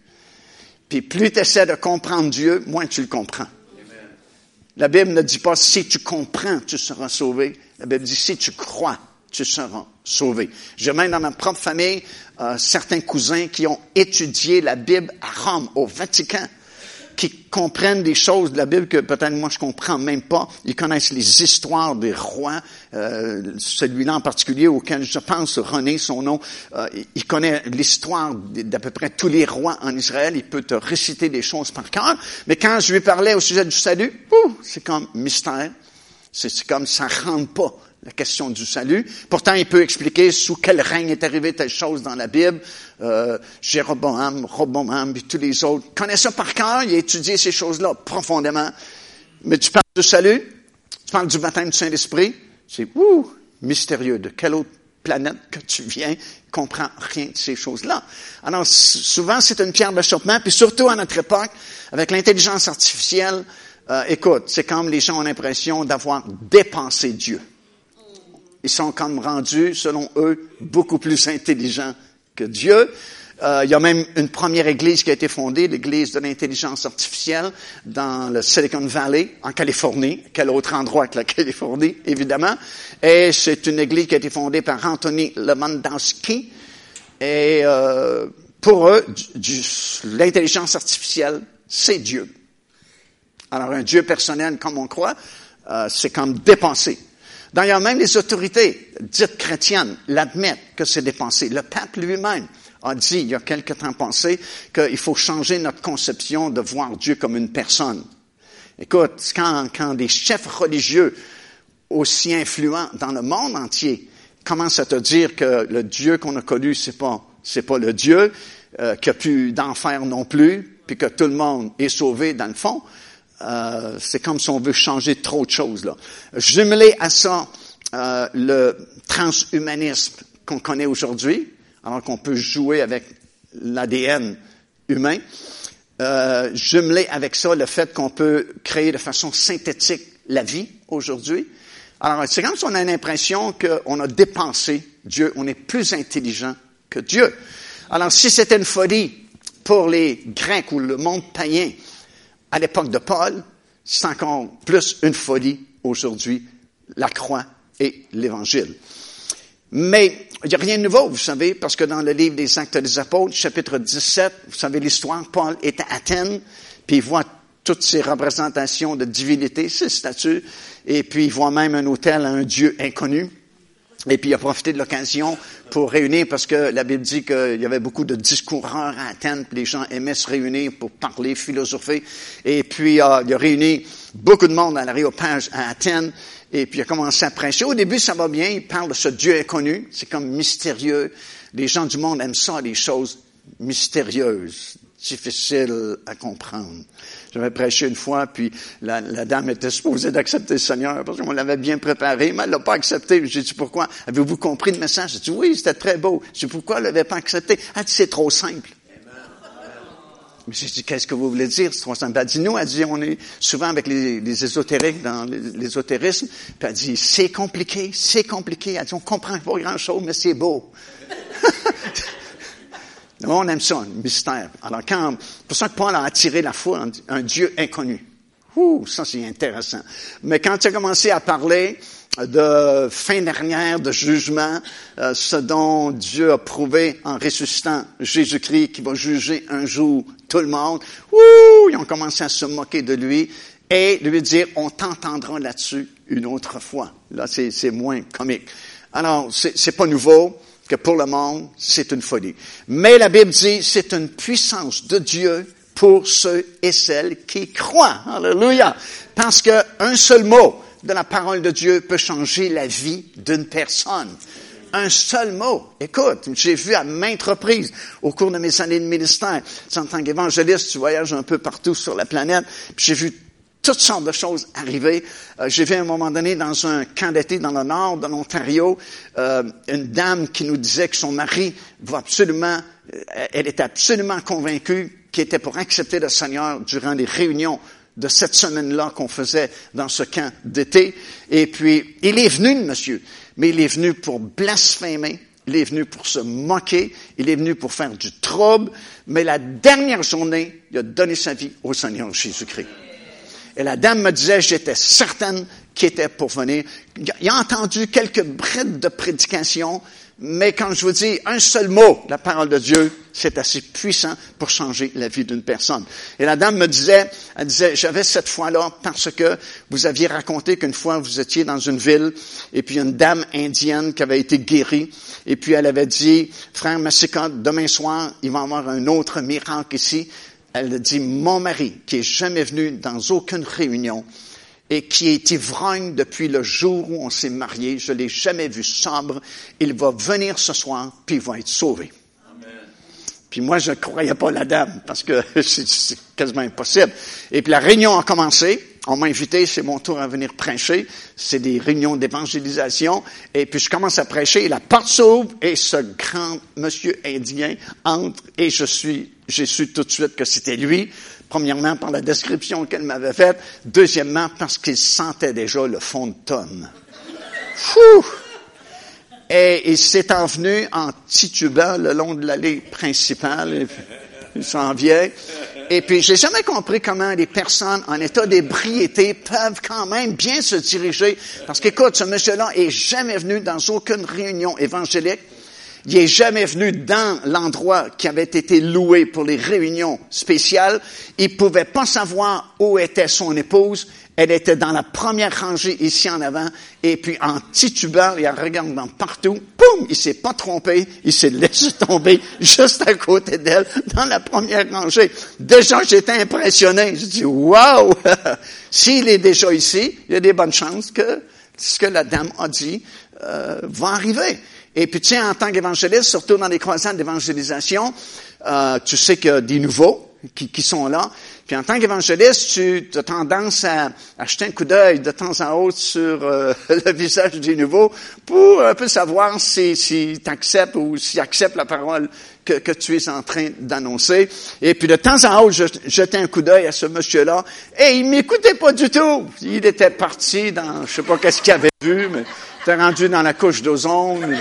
Puis plus tu essaies de comprendre Dieu, moins tu le comprends. La Bible ne dit pas si tu comprends, tu seras sauvé. La Bible dit si tu crois, tu seras sauvé. J'ai même dans ma propre famille euh, certains cousins qui ont étudié la Bible à Rome, au Vatican qui comprennent des choses de la Bible que peut-être moi je comprends même pas. Ils connaissent les histoires des rois, euh, celui-là en particulier auquel je pense René, son nom. Euh, il connaît l'histoire d'à peu près tous les rois en Israël. Il peut te réciter des choses par cœur. Mais quand je lui parlais au sujet du salut, c'est comme mystère. C'est comme ça rentre pas la question du salut. Pourtant, il peut expliquer sous quel règne est arrivé telle chose dans la Bible. Euh, Jéroboam, Roboam, et tous les autres. connaît ça par cœur, il a étudié ces choses-là profondément. Mais tu parles du salut, tu parles du baptême du Saint-Esprit, c'est ouh, mystérieux. De quelle autre planète que tu viens, comprends rien de ces choses-là? Alors, souvent, c'est une pierre d'achoppement, puis surtout à notre époque, avec l'intelligence artificielle, euh, écoute, c'est comme les gens ont l'impression d'avoir dépensé Dieu ils sont comme rendus, selon eux, beaucoup plus intelligents que Dieu. Euh, il y a même une première église qui a été fondée, l'église de l'intelligence artificielle, dans le Silicon Valley, en Californie. Quel autre endroit que la Californie, évidemment. Et c'est une église qui a été fondée par Anthony Lewandowski. Et euh, pour eux, l'intelligence artificielle, c'est Dieu. Alors un Dieu personnel, comme on croit, euh, c'est comme dépenser D'ailleurs, même les autorités dites chrétiennes l'admettent que c'est des pensées. Le pape lui-même a dit il y a quelque temps passé qu'il faut changer notre conception de voir Dieu comme une personne. Écoute, quand, quand des chefs religieux aussi influents dans le monde entier commencent à te dire que le Dieu qu'on a connu, c'est pas, c'est pas le Dieu, euh, qu'il n'y a plus d'enfer non plus, puis que tout le monde est sauvé dans le fond, euh, c'est comme si on veut changer trop de choses. Là. Jumelé à ça euh, le transhumanisme qu'on connaît aujourd'hui, alors qu'on peut jouer avec l'ADN humain, euh, avec ça le fait qu'on peut créer de façon synthétique la vie aujourd'hui. Alors, c'est comme si on a l'impression qu'on a dépensé Dieu, on est plus intelligent que Dieu. Alors, si c'était une folie pour les Grecs ou le monde païen à l'époque de Paul, c'est encore plus une folie aujourd'hui, la croix et l'Évangile. Mais il n'y a rien de nouveau, vous savez, parce que dans le livre des Actes des Apôtres, chapitre 17, vous savez l'histoire, Paul est à Athènes, puis il voit toutes ces représentations de divinité, ces statues, et puis il voit même un hôtel à un Dieu inconnu. Et puis il a profité de l'occasion pour réunir, parce que la Bible dit qu'il y avait beaucoup de discoureurs à Athènes, puis les gens aimaient se réunir pour parler, philosopher. Et puis euh, il a réuni beaucoup de monde à l'aréopage à Athènes. Et puis il a commencé à prêcher. Au début, ça va bien. Il parle de ce Dieu inconnu. C'est comme mystérieux. Les gens du monde aiment ça, les choses mystérieuses, difficiles à comprendre. J'avais prêché une fois, puis la, dame était supposée d'accepter le Seigneur parce qu'on l'avait bien préparé, mais elle l'a pas accepté. J'ai dit pourquoi? Avez-vous compris le message? J'ai dit oui, c'était très beau. J'ai dit pourquoi elle l'avait pas accepté? Elle dit c'est trop simple. J'ai dit, qu'est-ce que vous voulez dire? C'est trop simple? Elle dit, nous, elle dit, on est souvent avec les, les ésotériques dans l'ésotérisme. Puis elle dit, c'est compliqué, c'est compliqué. Elle dit, on comprend pas grand-chose, mais c'est beau. on aime ça, un mystère. Alors, quand, pour ça que Paul a attiré la un, un Dieu inconnu. Ouh, ça c'est intéressant. Mais quand tu as commencé à parler de fin dernière, de jugement, euh, ce dont Dieu a prouvé en ressuscitant Jésus-Christ qui va juger un jour tout le monde, ouh, ils ont commencé à se moquer de lui et lui dire, on t'entendra là-dessus une autre fois. Là, c'est moins comique. Alors, c'est pas nouveau que pour le monde, c'est une folie. Mais la Bible dit, c'est une puissance de Dieu pour ceux et celles qui croient. Alléluia. Parce qu'un seul mot de la parole de Dieu peut changer la vie d'une personne. Un seul mot. Écoute, j'ai vu à maintes reprises au cours de mes années de ministère, en tant qu'évangéliste, tu voyages un peu partout sur la planète, puis j'ai vu toutes sortes de choses arriver. Euh, j'ai vu à un moment donné dans un camp d'été dans le nord de l'Ontario, euh, une dame qui nous disait que son mari va absolument, euh, elle était absolument convaincue qu'il était pour accepter le Seigneur durant les réunions de cette semaine-là qu'on faisait dans ce camp d'été. Et puis, il est venu, monsieur, mais il est venu pour blasphémer, il est venu pour se moquer, il est venu pour faire du trouble, mais la dernière journée, il a donné sa vie au Seigneur Jésus-Christ. Et la dame me disait, j'étais certaine qu'il était pour venir. Il a entendu quelques brides de prédication, mais quand je vous dis un seul mot, la parole de Dieu, c'est assez puissant pour changer la vie d'une personne. Et la dame me disait, elle disait, j'avais cette foi-là parce que vous aviez raconté qu'une fois vous étiez dans une ville et puis une dame indienne qui avait été guérie et puis elle avait dit, frère Massika, demain soir, il va y avoir un autre miracle ici elle dit, mon mari, qui est jamais venu dans aucune réunion et qui est ivrogne depuis le jour où on s'est marié, je l'ai jamais vu sobre, il va venir ce soir, puis il va être sauvé. Puis moi, je ne croyais pas la dame, parce que c'est quasiment impossible. Et puis la réunion a commencé. On m'a invité, c'est mon tour à venir prêcher. C'est des réunions d'évangélisation. Et puis je commence à prêcher, et la porte s'ouvre, et ce grand monsieur indien entre, et je suis j'ai su tout de suite que c'était lui. Premièrement, par la description qu'elle m'avait faite. Deuxièmement, parce qu'il sentait déjà le fond de tonne. Fou! Et il s'est envenu en titubant le long de l'allée principale. il s'en vient. Et puis, j'ai jamais compris comment les personnes en état d'ébriété peuvent quand même bien se diriger. Parce qu'écoute, ce monsieur-là est jamais venu dans aucune réunion évangélique. Il est jamais venu dans l'endroit qui avait été loué pour les réunions spéciales. Il pouvait pas savoir où était son épouse Elle était dans la première rangée ici en avant, et puis en titubant et en regardant partout, poum, il s'est pas trompé, il s'est laissé tomber juste à côté d'elle, dans la première rangée. Déjà, j'étais impressionné. Je dis, wow! S'il est déjà ici, il y a des bonnes chances que ce que la dame a dit euh, va arriver. Et puis, sais, en tant qu'évangéliste, surtout dans les croisades d'évangélisation, euh, tu sais a des nouveaux qui, qui sont là. Puis en tant qu'évangéliste, tu as tendance à acheter un coup d'œil de temps en autre sur euh, le visage des nouveaux pour un peu savoir si, si tu acceptes ou s'ils acceptent la parole que, que, tu es en train d'annoncer. Et puis de temps en autre, je jetais un coup d'œil à ce monsieur-là et il m'écoutait pas du tout. Il était parti dans, je sais pas qu'est-ce qu'il avait vu, mais il était rendu dans la couche d'ozone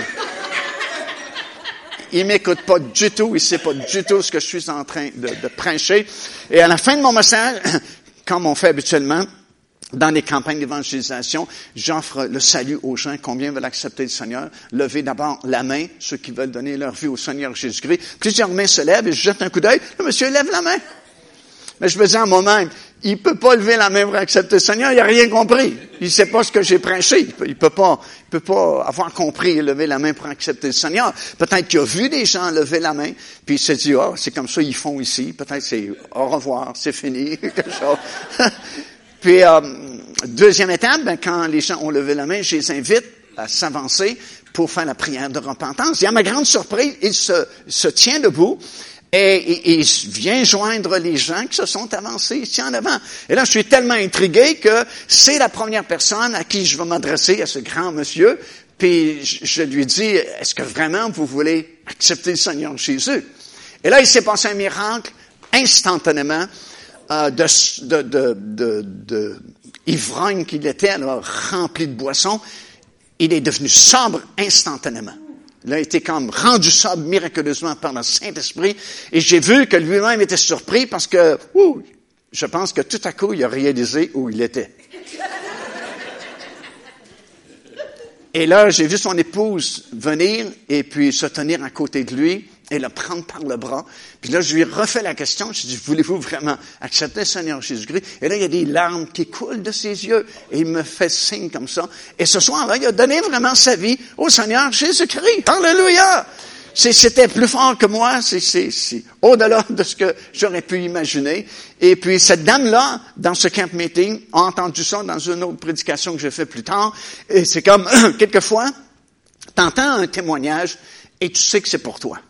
il m'écoute pas du tout, il sait pas du tout ce que je suis en train de, prêcher. Et à la fin de mon message, comme on fait habituellement, dans les campagnes d'évangélisation, j'offre le salut aux gens. Combien veulent accepter le Seigneur? Levez d'abord la main, ceux qui veulent donner leur vie au Seigneur Jésus-Christ. Plusieurs mains se lèvent et je jette un coup d'œil. Le monsieur lève la main. Mais je me dis en moi-même, il peut pas lever la main pour accepter le Seigneur, il a rien compris. Il sait pas ce que j'ai prêché. Il peut, peut pas, il peut pas avoir compris et lever la main pour accepter le Seigneur. Peut-être qu'il a vu des gens lever la main, puis il s'est dit, oh, c'est comme ça ils font ici. Peut-être c'est au revoir, c'est fini, quelque chose. puis, euh, deuxième étape, ben, quand les gens ont levé la main, je les invite à s'avancer pour faire la prière de repentance. Et à ma grande surprise, il se, se tient debout et, il vient joindre les gens qui se sont avancés ici en avant. Et là, je suis tellement intrigué que c'est la première personne à qui je vais m'adresser, à ce grand monsieur, puis je lui dis, est-ce que vraiment vous voulez accepter le Seigneur Jésus? Et là, il s'est passé un miracle instantanément euh, de, de, de, de, de ivrogne qu'il était, là, rempli de boissons. Il est devenu sobre instantanément. Il a été comme rendu sobre miraculeusement par le Saint-Esprit. Et j'ai vu que lui-même était surpris parce que, ouh, je pense que tout à coup, il a réalisé où il était. Et là, j'ai vu son épouse venir et puis se tenir à côté de lui et le prendre par le bras. Puis là, je lui ai refait la question. Je lui dit, voulez-vous vraiment accepter le Seigneur Jésus-Christ? Et là, il y a des larmes qui coulent de ses yeux. Et il me fait signe comme ça. Et ce soir-là, il a donné vraiment sa vie au Seigneur Jésus-Christ. Alléluia! C'était plus fort que moi, c'est au-delà de ce que j'aurais pu imaginer. Et puis cette dame-là, dans ce camp meeting, a entendu ça dans une autre prédication que j'ai fait plus tard. Et c'est comme, quelquefois, t'entends un témoignage et tu sais que c'est pour toi.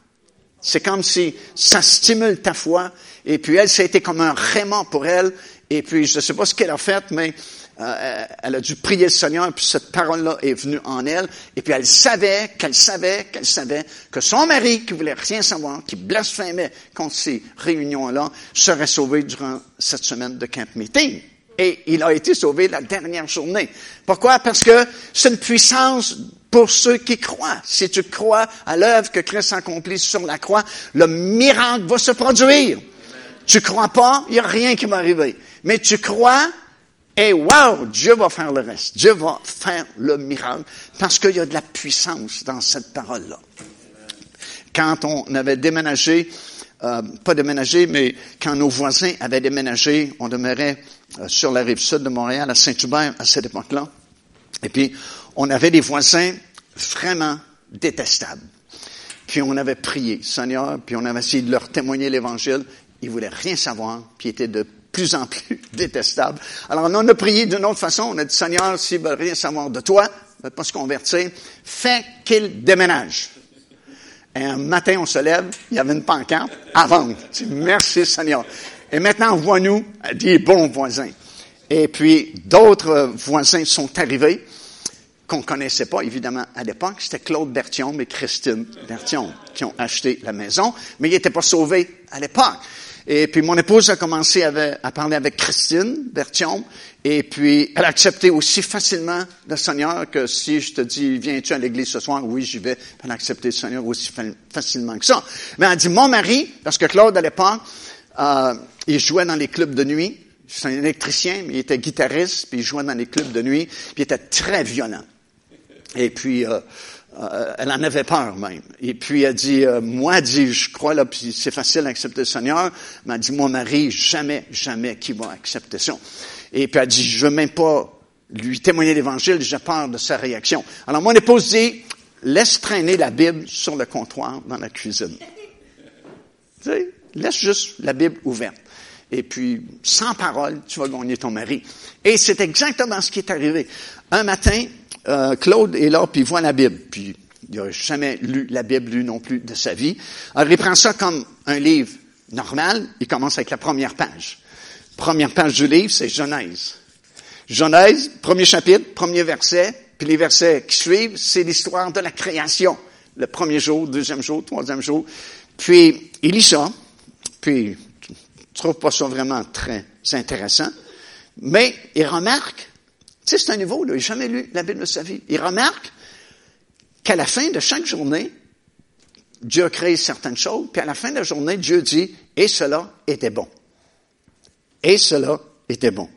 C'est comme si ça stimule ta foi. Et puis elle, ça a été comme un raiment pour elle. Et puis je ne sais pas ce qu'elle a fait, mais euh, elle a dû prier le Seigneur, puis cette parole-là est venue en elle. Et puis elle savait, qu'elle savait, qu'elle savait que son mari, qui voulait rien savoir, qui blasphémait contre ces réunions-là, serait sauvé durant cette semaine de camp meeting. Et il a été sauvé la dernière journée. Pourquoi? Parce que c'est une puissance pour ceux qui croient. Si tu crois à l'œuvre que Christ accomplit sur la croix, le miracle va se produire. Tu crois pas, il n'y a rien qui va arriver. Mais tu crois, et wow, Dieu va faire le reste. Dieu va faire le miracle parce qu'il y a de la puissance dans cette parole-là. Quand on avait déménagé, euh, pas déménagé, mais quand nos voisins avaient déménagé, on demeurait euh, sur la rive sud de Montréal, à Saint-Hubert, à cette époque-là. Et puis, on avait des voisins vraiment détestables. Puis on avait prié, Seigneur, puis on avait essayé de leur témoigner l'Évangile. Ils voulaient rien savoir, puis étaient de plus en plus détestables. Alors on a prié d'une autre façon. On a dit, Seigneur, s'ils veulent rien savoir de toi, ne veulent pas se convertir, fais qu'ils déménagent. Et un matin, on se lève, il y avait une pancarte à. Merci Seigneur. Et maintenant, vois-nous des bons voisins. Et puis, d'autres voisins sont arrivés qu'on connaissait pas, évidemment, à l'époque. C'était Claude Berthiaume et Christine Berthiaume qui ont acheté la maison, mais ils n'étaient pas sauvés à l'époque. Et puis, mon épouse a commencé à, parler avec Christine Berthiaume, et puis, elle a accepté aussi facilement le Seigneur que si je te dis, viens-tu à l'église ce soir? Oui, j'y vais. Elle a accepté le Seigneur aussi facilement que ça. Mais elle dit, mon mari, parce que Claude, à l'époque, euh, il jouait dans les clubs de nuit. C'est un électricien, mais il était guitariste, puis il jouait dans les clubs de nuit, puis il était très violent. Et puis, euh, euh, elle en avait peur même. Et puis elle dit, euh, moi, dit, je crois là, puis c'est facile d'accepter le Seigneur. Mais elle dit, mon mari, jamais, jamais qui va accepter ça. Et puis elle dit, je veux même pas lui témoigner l'Évangile, j'ai peur de sa réaction. Alors mon épouse dit, laisse traîner la Bible sur le comptoir dans la cuisine. Tu sais, laisse juste la Bible ouverte. Et puis, sans parole, tu vas gagner ton mari. Et c'est exactement ce qui est arrivé. Un matin, euh, Claude est là, puis il voit la Bible. Puis il n'a jamais lu la Bible, non plus de sa vie. Alors il prend ça comme un livre normal. Il commence avec la première page. Première page du livre, c'est Genèse. Genèse, premier chapitre, premier verset, puis les versets qui suivent, c'est l'histoire de la création. Le premier jour, deuxième jour, troisième jour. Puis il lit ça, puis tu trouves pas ça vraiment très intéressant, mais il remarque tu sais, c'est un niveau, là, il n'a jamais lu la Bible de sa vie. Il remarque qu'à la fin de chaque journée, Dieu a créé certaines choses, puis à la fin de la journée, Dieu dit, et cela était bon. Et cela était bon.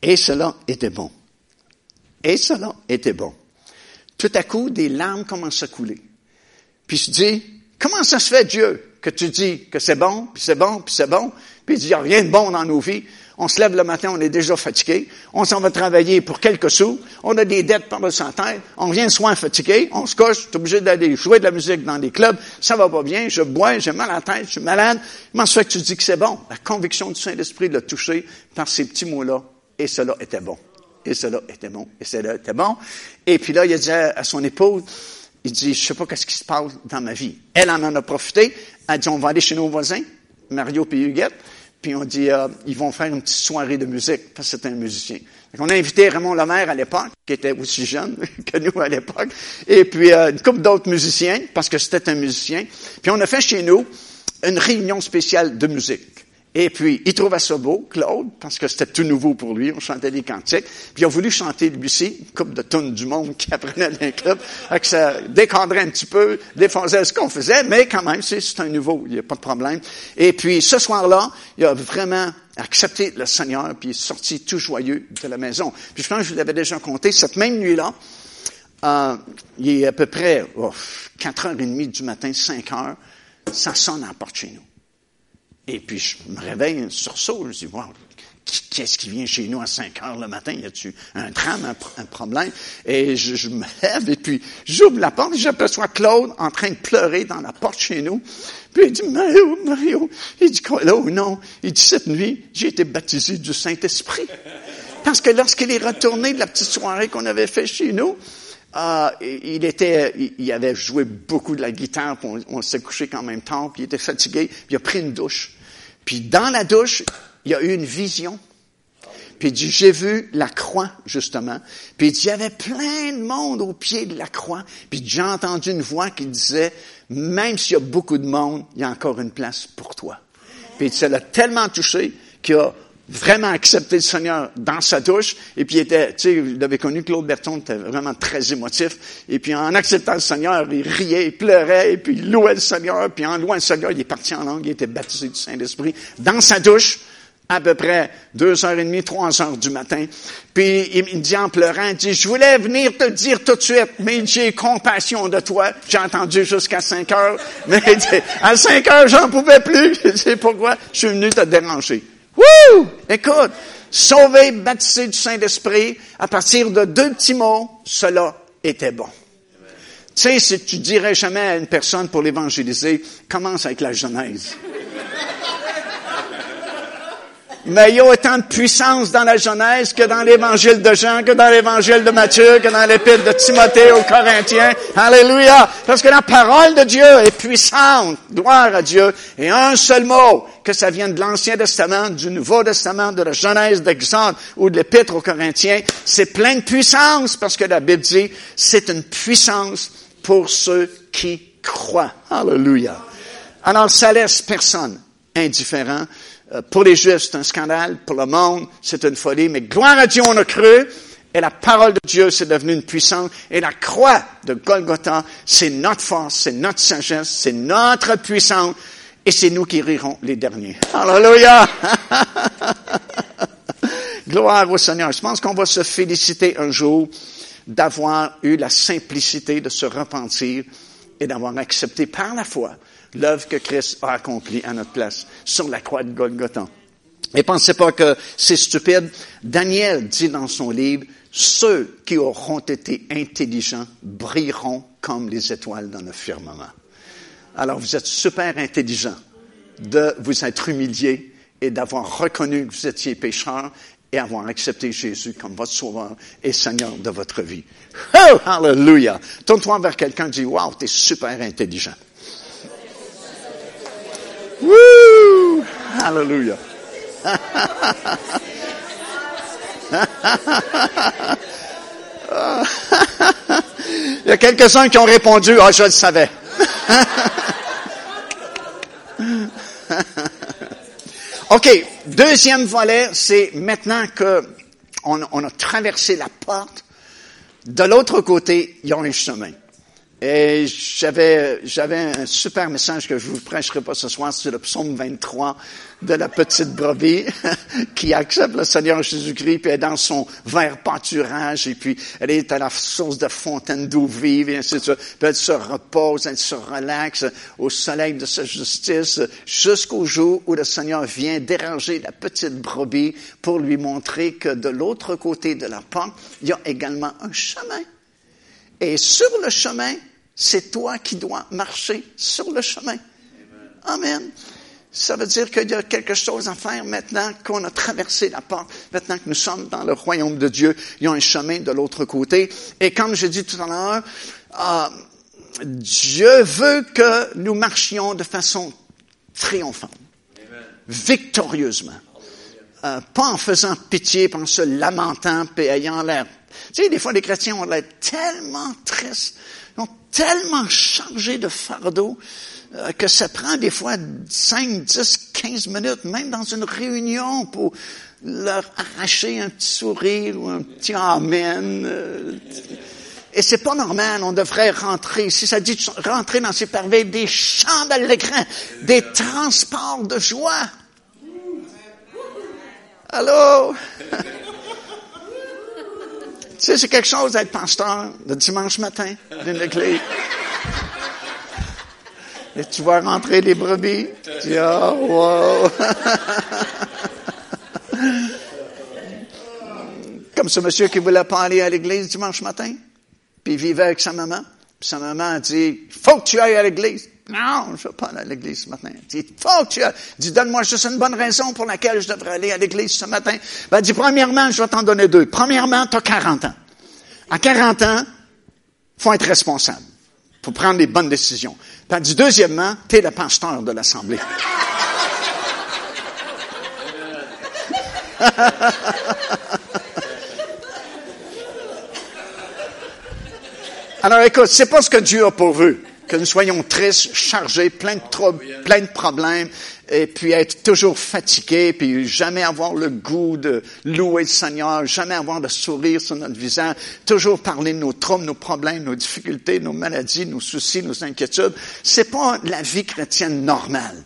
Et cela était bon. Et cela était bon. Tout à coup, des larmes commencent à couler. Puis je dis, comment ça se fait, Dieu, que tu dis que c'est bon, puis c'est bon, puis c'est bon, puis il dit, il n'y a rien de bon dans nos vies. On se lève le matin, on est déjà fatigué. On s'en va travailler pour quelques sous. On a des dettes par le tête. On vient soin fatigué. On se coche. Tu obligé d'aller jouer de la musique dans des clubs. Ça va pas bien. Je bois. J'ai mal à la tête. Je suis malade. Comment fait que tu dis que c'est bon? La conviction du Saint-Esprit l'a touché par ces petits mots-là. Et cela était bon. Et cela était bon. Et cela était bon. Et puis là, il a dit à son épouse, il dit, je sais pas qu'est-ce qui se passe dans ma vie. Elle en a profité. Elle a dit, on va aller chez nos voisins, Mario et Huguette. Puis on dit, euh, ils vont faire une petite soirée de musique, parce que c'est un musicien. On a invité Raymond Lemaire à l'époque, qui était aussi jeune que nous à l'époque, et puis euh, une couple d'autres musiciens, parce que c'était un musicien. Puis on a fait chez nous une réunion spéciale de musique. Et puis, il trouvait ça beau, Claude, parce que c'était tout nouveau pour lui. On chantait des cantiques. Puis, il a voulu chanter, lui aussi, une couple de tonnes du monde qui apprenait le club. que ça décadrait un petit peu, défonçait ce qu'on faisait, mais quand même, c'est un nouveau, il n'y a pas de problème. Et puis, ce soir-là, il a vraiment accepté le Seigneur, puis il est sorti tout joyeux de la maison. Puis, je pense que je vous l'avais déjà compté, cette même nuit-là, euh, il est à peu près oh, 4h30 du matin, 5 heures, ça sonne à la porte chez nous. Et puis, je me réveille un sursaut. Je me dis, wow, qu'est-ce qui vient chez nous à 5 heures le matin? Y a-tu un drame, un, problème? Et je, me lève et puis j'ouvre la porte et j'aperçois Claude en train de pleurer dans la porte chez nous. Puis il dit, Mario, Mario. Il dit, quoi là? Non? Il dit, cette nuit, j'ai été baptisé du Saint-Esprit. Parce que lorsqu'il est retourné de la petite soirée qu'on avait fait chez nous, euh, il était, il avait joué beaucoup de la guitare, on, on s'est couché quand même temps, puis il était fatigué, puis il a pris une douche. Puis dans la douche, il y a eu une vision. Puis il dit, j'ai vu la croix, justement. Puis il dit, il y avait plein de monde au pied de la croix. Puis j'ai entendu une voix qui disait, même s'il y a beaucoup de monde, il y a encore une place pour toi. Puis ça l'a tellement touché qu'il a vraiment accepté le Seigneur dans sa douche. Et puis il était, tu sais, vous avez connu Claude Berton, était vraiment très émotif. Et puis en acceptant le Seigneur, il riait, il pleurait, et puis il louait le Seigneur. Puis en louant le Seigneur, il est parti en langue, il était baptisé du Saint-Esprit dans sa douche à peu près deux heures et demie, trois heures du matin. Puis il me dit en pleurant, il dit, je voulais venir te dire tout de suite, mais j'ai compassion de toi. J'ai entendu jusqu'à cinq heures, mais à cinq heures, j'en pouvais plus. C'est pourquoi je suis venu te déranger. Écoute, sauvé, baptisé du Saint-Esprit, à partir de deux petits mots, cela était bon. Tu sais, si tu dirais jamais à une personne pour l'évangéliser, commence avec la Genèse. Mais il y a autant de puissance dans la Genèse que dans l'évangile de Jean, que dans l'évangile de Matthieu, que dans l'épître de Timothée aux Corinthiens. Alléluia! Parce que la parole de Dieu est puissante. Gloire à Dieu. Et un seul mot, que ça vienne de l'Ancien Testament, du Nouveau Testament, de la Genèse, d'Exode ou de l'épître aux Corinthiens, c'est plein de puissance parce que la Bible dit, c'est une puissance pour ceux qui croient. Alléluia. Alors, ça laisse personne indifférent. Euh, pour les Juifs, c'est un scandale. Pour le monde, c'est une folie. Mais gloire à Dieu, on a cru. Et la parole de Dieu, c'est devenu une puissance. Et la croix de Golgotha, c'est notre force, c'est notre sagesse, c'est notre puissance. Et c'est nous qui rirons les derniers. Alléluia! Gloire au Seigneur. Je pense qu'on va se féliciter un jour d'avoir eu la simplicité de se repentir et d'avoir accepté par la foi l'œuvre que Christ a accomplie à notre place sur la croix de Golgotha. Et pensez pas que c'est stupide. Daniel dit dans son livre, ceux qui auront été intelligents brilleront comme les étoiles dans le firmament. Alors vous êtes super intelligent de vous être humilié et d'avoir reconnu que vous étiez pécheur et avoir accepté Jésus comme votre sauveur et Seigneur de votre vie. Oh, hallelujah! Tourne-toi vers quelqu'un et dis, wow, t'es super intelligent. Woo! Hallelujah! Il y a quelques-uns qui ont répondu, ah, je le savais. OK, deuxième volet, c'est maintenant que on, a traversé la porte, de l'autre côté, il y a un chemin. Et j'avais, j'avais un super message que je vous prêcherai pas ce soir sur le psaume 23 de la petite brebis qui accepte le Seigneur Jésus-Christ puis elle est dans son vert pâturage et puis elle est à la source de fontaine d'eau vive et ainsi de suite. Elle se repose, elle se relaxe au soleil de sa justice jusqu'au jour où le Seigneur vient déranger la petite brebis pour lui montrer que de l'autre côté de la porte, il y a également un chemin. Et sur le chemin, c'est toi qui dois marcher sur le chemin. Amen. Ça veut dire qu'il y a quelque chose à faire maintenant qu'on a traversé la porte, maintenant que nous sommes dans le royaume de Dieu. Il y a un chemin de l'autre côté. Et comme je dis tout à l'heure, euh, Dieu veut que nous marchions de façon triomphante, victorieusement. Euh, pas en faisant pitié, pas en se lamentant, et ayant l'air tu sais, des fois, les chrétiens ont l'air tellement tristes, ont tellement chargés de fardeau, euh, que ça prend des fois 5, 10, 15 minutes, même dans une réunion, pour leur arracher un petit sourire ou un petit amen. Euh, et c'est pas normal, on devrait rentrer, si ça dit rentrer dans ces parveilles, des chants d'allégresse, des transports de joie. Allô? Tu sais, c'est quelque chose d'être pasteur le dimanche matin d'une église. Et tu vas rentrer les brebis. Tu dis, oh, wow. Comme ce monsieur qui voulait pas aller à l'église dimanche matin, puis il vivait avec sa maman. Puis sa maman a dit, faut que tu ailles à l'église. Non, je ne vais pas aller à l'église ce matin. Il dit, faut tu ailles. Il dit, donne-moi juste une bonne raison pour laquelle je devrais aller à l'église ce matin. Ben, dit, premièrement, je vais t'en donner deux. Premièrement, tu as 40 ans. À 40 ans, faut être responsable. faut prendre les bonnes décisions. Puis dit, deuxièmement, tu es le pasteur de l'Assemblée. Alors écoute, c'est pas ce que Dieu a pourvu que nous soyons tristes, chargés, pleins de problèmes, et puis être toujours fatigués, puis jamais avoir le goût de louer le Seigneur, jamais avoir de sourire sur notre visage, toujours parler de nos troubles, nos problèmes, nos difficultés, nos maladies, nos soucis, nos inquiétudes. C'est pas la vie chrétienne normale.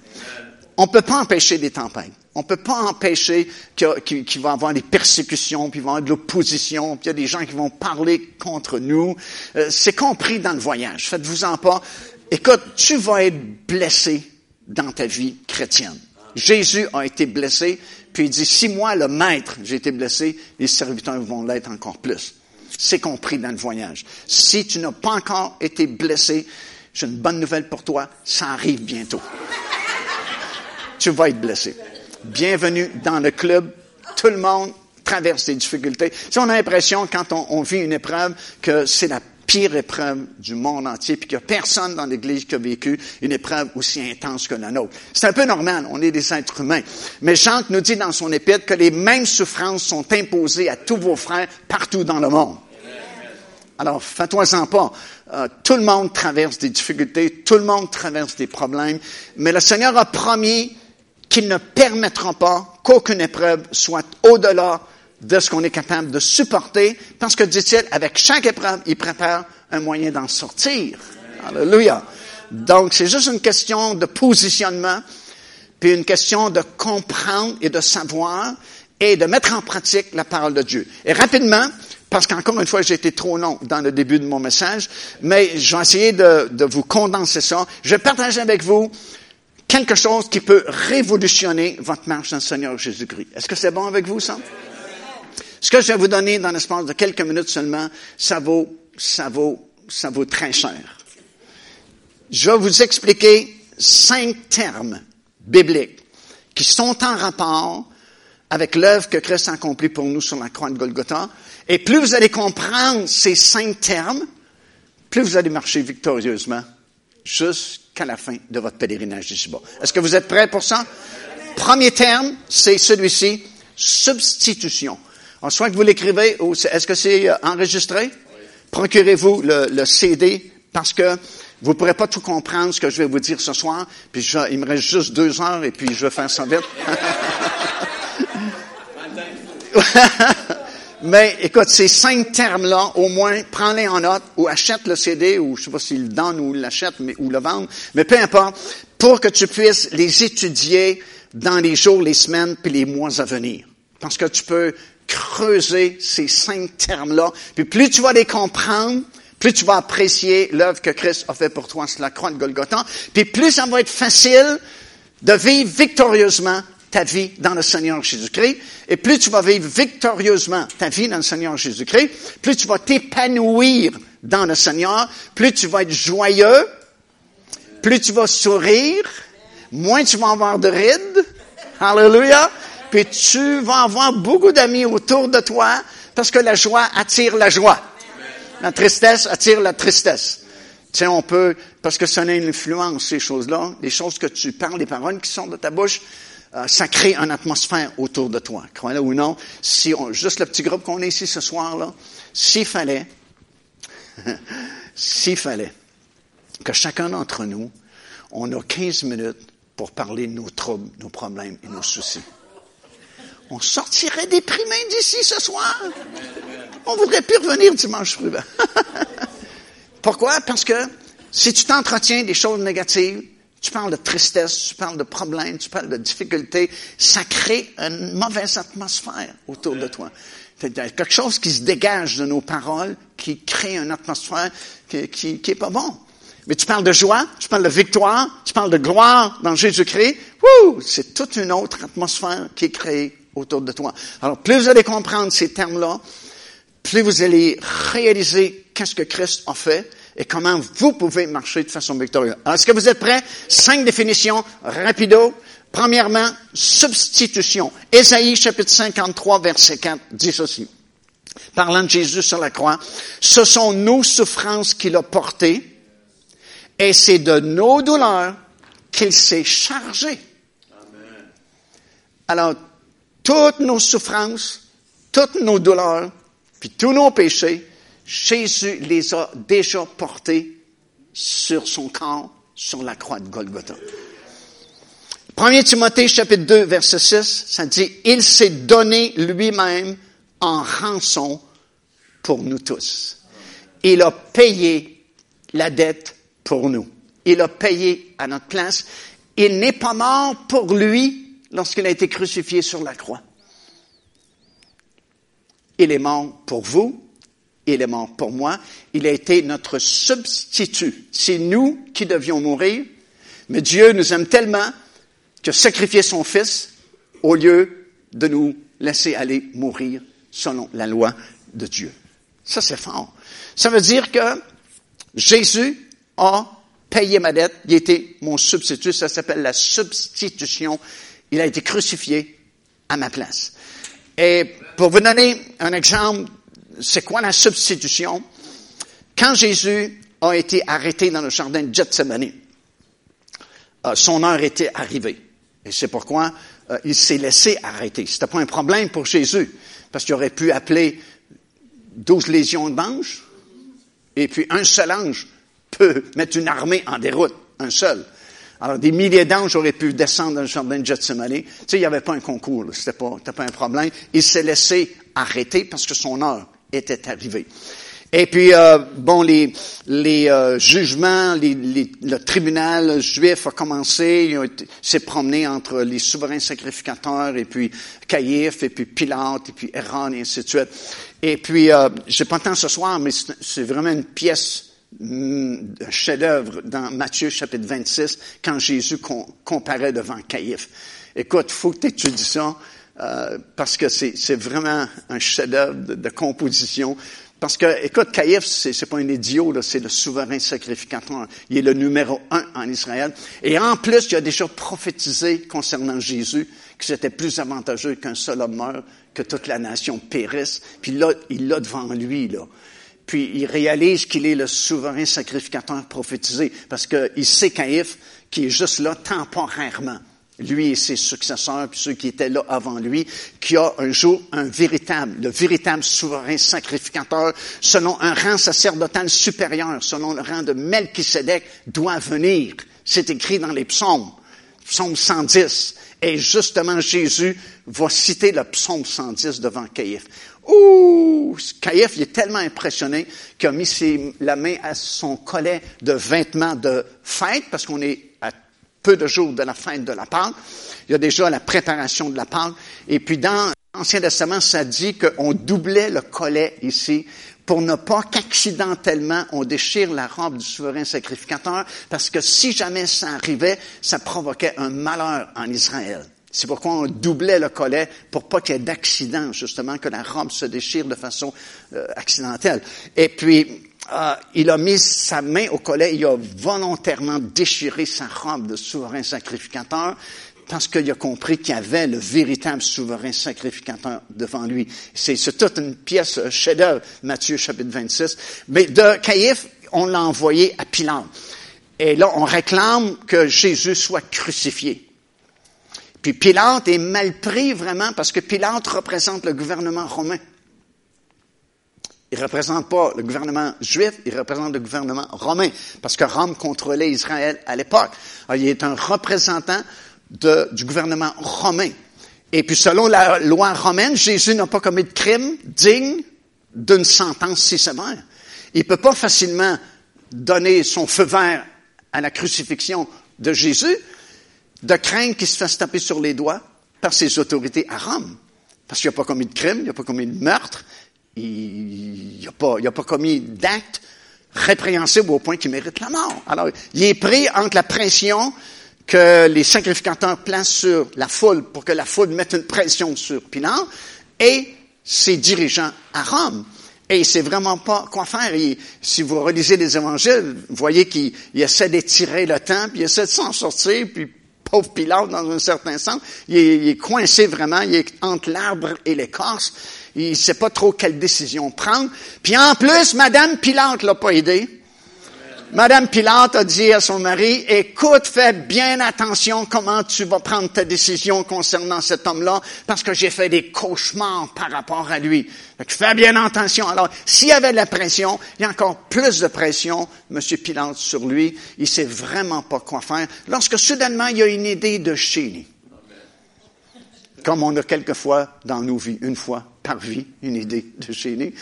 On peut pas empêcher des tempêtes. On peut pas empêcher qu'il va y avoir des persécutions, puis il va y avoir de l'opposition, puis il y a des gens qui vont parler contre nous. Euh, c'est compris dans le voyage. Faites-vous-en pas. Écoute, tu vas être blessé dans ta vie chrétienne. Jésus a été blessé, puis il dit, si moi, le maître, j'ai été blessé, les serviteurs vont l'être encore plus. C'est compris dans le voyage. Si tu n'as pas encore été blessé, j'ai une bonne nouvelle pour toi, ça arrive bientôt tu vas être blessé. Bienvenue dans le club. Tout le monde traverse des difficultés. Si on a l'impression, quand on, vit une épreuve, que c'est la pire épreuve du monde entier, puis qu'il n'y a personne dans l'Église qui a vécu une épreuve aussi intense que la nôtre. C'est un peu normal, on est des êtres humains. Mais Jean nous dit dans son épître que les mêmes souffrances sont imposées à tous vos frères partout dans le monde. Alors, fais-toi-en pas. Euh, tout le monde traverse des difficultés, tout le monde traverse des problèmes, mais le Seigneur a promis qu'ils ne permettront pas qu'aucune épreuve soit au-delà de ce qu'on est capable de supporter, parce que, dit-il, avec chaque épreuve, il prépare un moyen d'en sortir. Alléluia. Donc, c'est juste une question de positionnement, puis une question de comprendre et de savoir et de mettre en pratique la parole de Dieu. Et rapidement, parce qu'encore une fois, j'ai été trop long dans le début de mon message, mais je vais essayer de, de vous condenser ça. Je vais partager avec vous quelque chose qui peut révolutionner votre marche dans le Seigneur Jésus-Christ. Est-ce que c'est bon avec vous, ça? Ce que je vais vous donner dans l'espace de quelques minutes seulement, ça vaut, ça vaut, ça vaut très cher. Je vais vous expliquer cinq termes bibliques qui sont en rapport avec l'œuvre que Christ a accomplie pour nous sur la croix de Golgotha. Et plus vous allez comprendre ces cinq termes, plus vous allez marcher victorieusement jusqu'à la fin de votre pèlerinage ici-bas. Est-ce que vous êtes prêts pour ça? Premier terme, c'est celui-ci, substitution. En soit que vous l'écrivez, est-ce que c'est euh, enregistré? Procurez-vous le, CD parce que vous ne pourrez pas tout comprendre ce que je vais vous dire ce soir. Puis il me reste juste deux heures et puis je vais faire ça vite. Mais écoute, ces cinq termes-là, au moins, prends-les en note ou achète le CD ou je sais pas s'il le donne ou l'achète ou le vend, mais peu importe, pour que tu puisses les étudier dans les jours, les semaines puis les mois à venir. Parce que tu peux creuser ces cinq termes-là. Puis plus tu vas les comprendre, plus tu vas apprécier l'œuvre que Christ a fait pour toi sur la croix de Golgotha, puis plus ça va être facile de vivre victorieusement ta vie dans le Seigneur Jésus-Christ. Et plus tu vas vivre victorieusement ta vie dans le Seigneur Jésus-Christ, plus tu vas t'épanouir dans le Seigneur, plus tu vas être joyeux, plus tu vas sourire, moins tu vas avoir de rides. Hallelujah. Puis tu vas avoir beaucoup d'amis autour de toi parce que la joie attire la joie. La tristesse attire la tristesse. Tu sais, on peut, parce que ça a une influence, ces choses-là, les choses que tu parles, les paroles qui sont de ta bouche, ça crée une atmosphère autour de toi. Croyez-le ou non, si on, juste le petit groupe qu'on est ici ce soir-là, s'il fallait, s'il fallait que chacun d'entre nous, on a 15 minutes pour parler de nos troubles, nos problèmes et nos soucis. On sortirait déprimé d'ici ce soir. On voudrait plus revenir dimanche suivant. Pourquoi? Parce que si tu t'entretiens des choses négatives, tu parles de tristesse, tu parles de problèmes, tu parles de difficultés, ça crée une mauvaise atmosphère autour de toi. Il y a quelque chose qui se dégage de nos paroles, qui crée une atmosphère qui, qui, est pas bon. Mais tu parles de joie, tu parles de victoire, tu parles de gloire dans Jésus-Christ. C'est toute une autre atmosphère qui est créée autour de toi. Alors, plus vous allez comprendre ces termes-là, plus vous allez réaliser qu'est-ce que Christ a fait, et comment vous pouvez marcher de façon victorieuse. est-ce que vous êtes prêts? Cinq définitions, rapido. Premièrement, substitution. Ésaïe chapitre 53, verset 4 dit ceci. Parlant de Jésus sur la croix, ce sont nos souffrances qu'il a portées et c'est de nos douleurs qu'il s'est chargé. Amen. Alors, toutes nos souffrances, toutes nos douleurs, puis tous nos péchés, Jésus les a déjà portés sur son corps, sur la croix de Golgotha. 1 Timothée chapitre 2 verset 6, ça dit, il s'est donné lui-même en rançon pour nous tous. Il a payé la dette pour nous. Il a payé à notre place. Il n'est pas mort pour lui lorsqu'il a été crucifié sur la croix. Il est mort pour vous il est mort pour moi. Il a été notre substitut. C'est nous qui devions mourir, mais Dieu nous aime tellement qu'il a sacrifié son Fils au lieu de nous laisser aller mourir selon la loi de Dieu. Ça, c'est fort. Ça veut dire que Jésus a payé ma dette. Il été mon substitut. Ça s'appelle la substitution. Il a été crucifié à ma place. Et pour vous donner un exemple c'est quoi la substitution? Quand Jésus a été arrêté dans le jardin de Gethsemane, euh, son heure était arrivée. Et c'est pourquoi euh, il s'est laissé arrêter. C'était pas un problème pour Jésus, parce qu'il aurait pu appeler douze légions d'anges, et puis un seul ange peut mettre une armée en déroute, un seul. Alors, des milliers d'anges auraient pu descendre dans le jardin de Gethsemane. Tu sais, il n'y avait pas un concours, c'était pas, pas un problème. Il s'est laissé arrêter parce que son heure était arrivé. Et puis, euh, bon, les, les euh, jugements, les, les- le tribunal juif a commencé, il s'est promené entre les souverains sacrificateurs et puis Caïphe, et puis Pilate, et puis Héron, et ainsi de suite. Et puis, euh, j'ai pas le temps ce soir, mais c'est vraiment une pièce un chef-d'œuvre dans Matthieu chapitre 26, quand Jésus com- comparait devant Caïphe. Écoute, faut que tu étudies ça, euh, parce que c'est vraiment un chef-d'œuvre de, composition. Parce que, écoute, Caïphe, c'est c'est pas un idiot, c'est le souverain sacrificateur. Il est le numéro un en Israël. Et en plus, il a déjà prophétisé concernant Jésus que c'était plus avantageux qu'un seul homme meure, que toute la nation périsse. Puis là, il l'a devant lui, là. Puis il réalise qu'il est le souverain sacrificateur prophétisé, parce qu'il sait Caïphe qui est juste là temporairement. Lui et ses successeurs, puis ceux qui étaient là avant lui, qui a un jour un véritable, le véritable souverain sacrificateur, selon un rang sacerdotal supérieur, selon le rang de Melchisédek, doit venir. C'est écrit dans les psaumes. Psaume 110. Et justement, Jésus va citer le psaume 110 devant Caïphe. Ouh! Caïphe, il est tellement impressionné qu'il a mis ses- la main à son collet de vêtements de fête, parce qu'on est peu de jours de la fête de la Pâque. Il y a déjà la préparation de la Pâque. Et puis dans l'Ancien Testament, ça dit qu'on doublait le collet ici pour ne pas qu'accidentellement on déchire la robe du souverain sacrificateur, parce que si jamais ça arrivait, ça provoquait un malheur en Israël. C'est pourquoi on doublait le collet pour pas qu'il y ait d'accident, justement, que la robe se déchire de façon euh, accidentelle. Et puis, euh, il a mis sa main au collet, il a volontairement déchiré sa robe de souverain sacrificateur parce qu'il a compris qu'il y avait le véritable souverain sacrificateur devant lui. C'est toute une pièce chef-d'œuvre, Matthieu chapitre 26. Mais de Caïphe, on l'a envoyé à Pilate. Et là, on réclame que Jésus soit crucifié. Puis Pilate est mal pris vraiment parce que Pilate représente le gouvernement romain. Il ne représente pas le gouvernement juif, il représente le gouvernement romain, parce que Rome contrôlait Israël à l'époque. Alors, Il est un représentant du gouvernement romain. Et puis selon la loi romaine, Jésus n'a pas commis de crime digne d'une sentence si sévère. Il peut pas facilement donner son feu vert à la crucifixion de Jésus, de craindre qu'il se fasse taper sur les doigts par ses autorités à Rome. Parce qu'il n'a pas commis de crime, il n'a pas commis de meurtre, il n'a pas, il pas commis d'acte répréhensible au point qu'il mérite la mort. Alors, il est pris entre la pression que les sacrificateurs placent sur la foule pour que la foule mette une pression sur Pilate et ses dirigeants à Rome. Et il sait vraiment pas quoi faire. Si vous relisez les évangiles, vous voyez qu'il il essaie d'étirer le temps, puis il essaie de s'en sortir, puis pauvre Pilate, dans un certain sens, il est, il est coincé vraiment, il est entre l'arbre et l'écorce. Il sait pas trop quelle décision prendre. Puis en plus, Madame Pilate l'a pas aidé. Madame Pilate a dit à son mari, écoute, fais bien attention comment tu vas prendre ta décision concernant cet homme-là, parce que j'ai fait des cauchemars par rapport à lui. Que fais bien attention. Alors, s'il y avait de la pression, il y a encore plus de pression, Monsieur Pilate, sur lui. Il sait vraiment pas quoi faire. Lorsque soudainement, il y a une idée de génie. Comme on a quelquefois dans nos vies, une fois par vie, une idée de génie.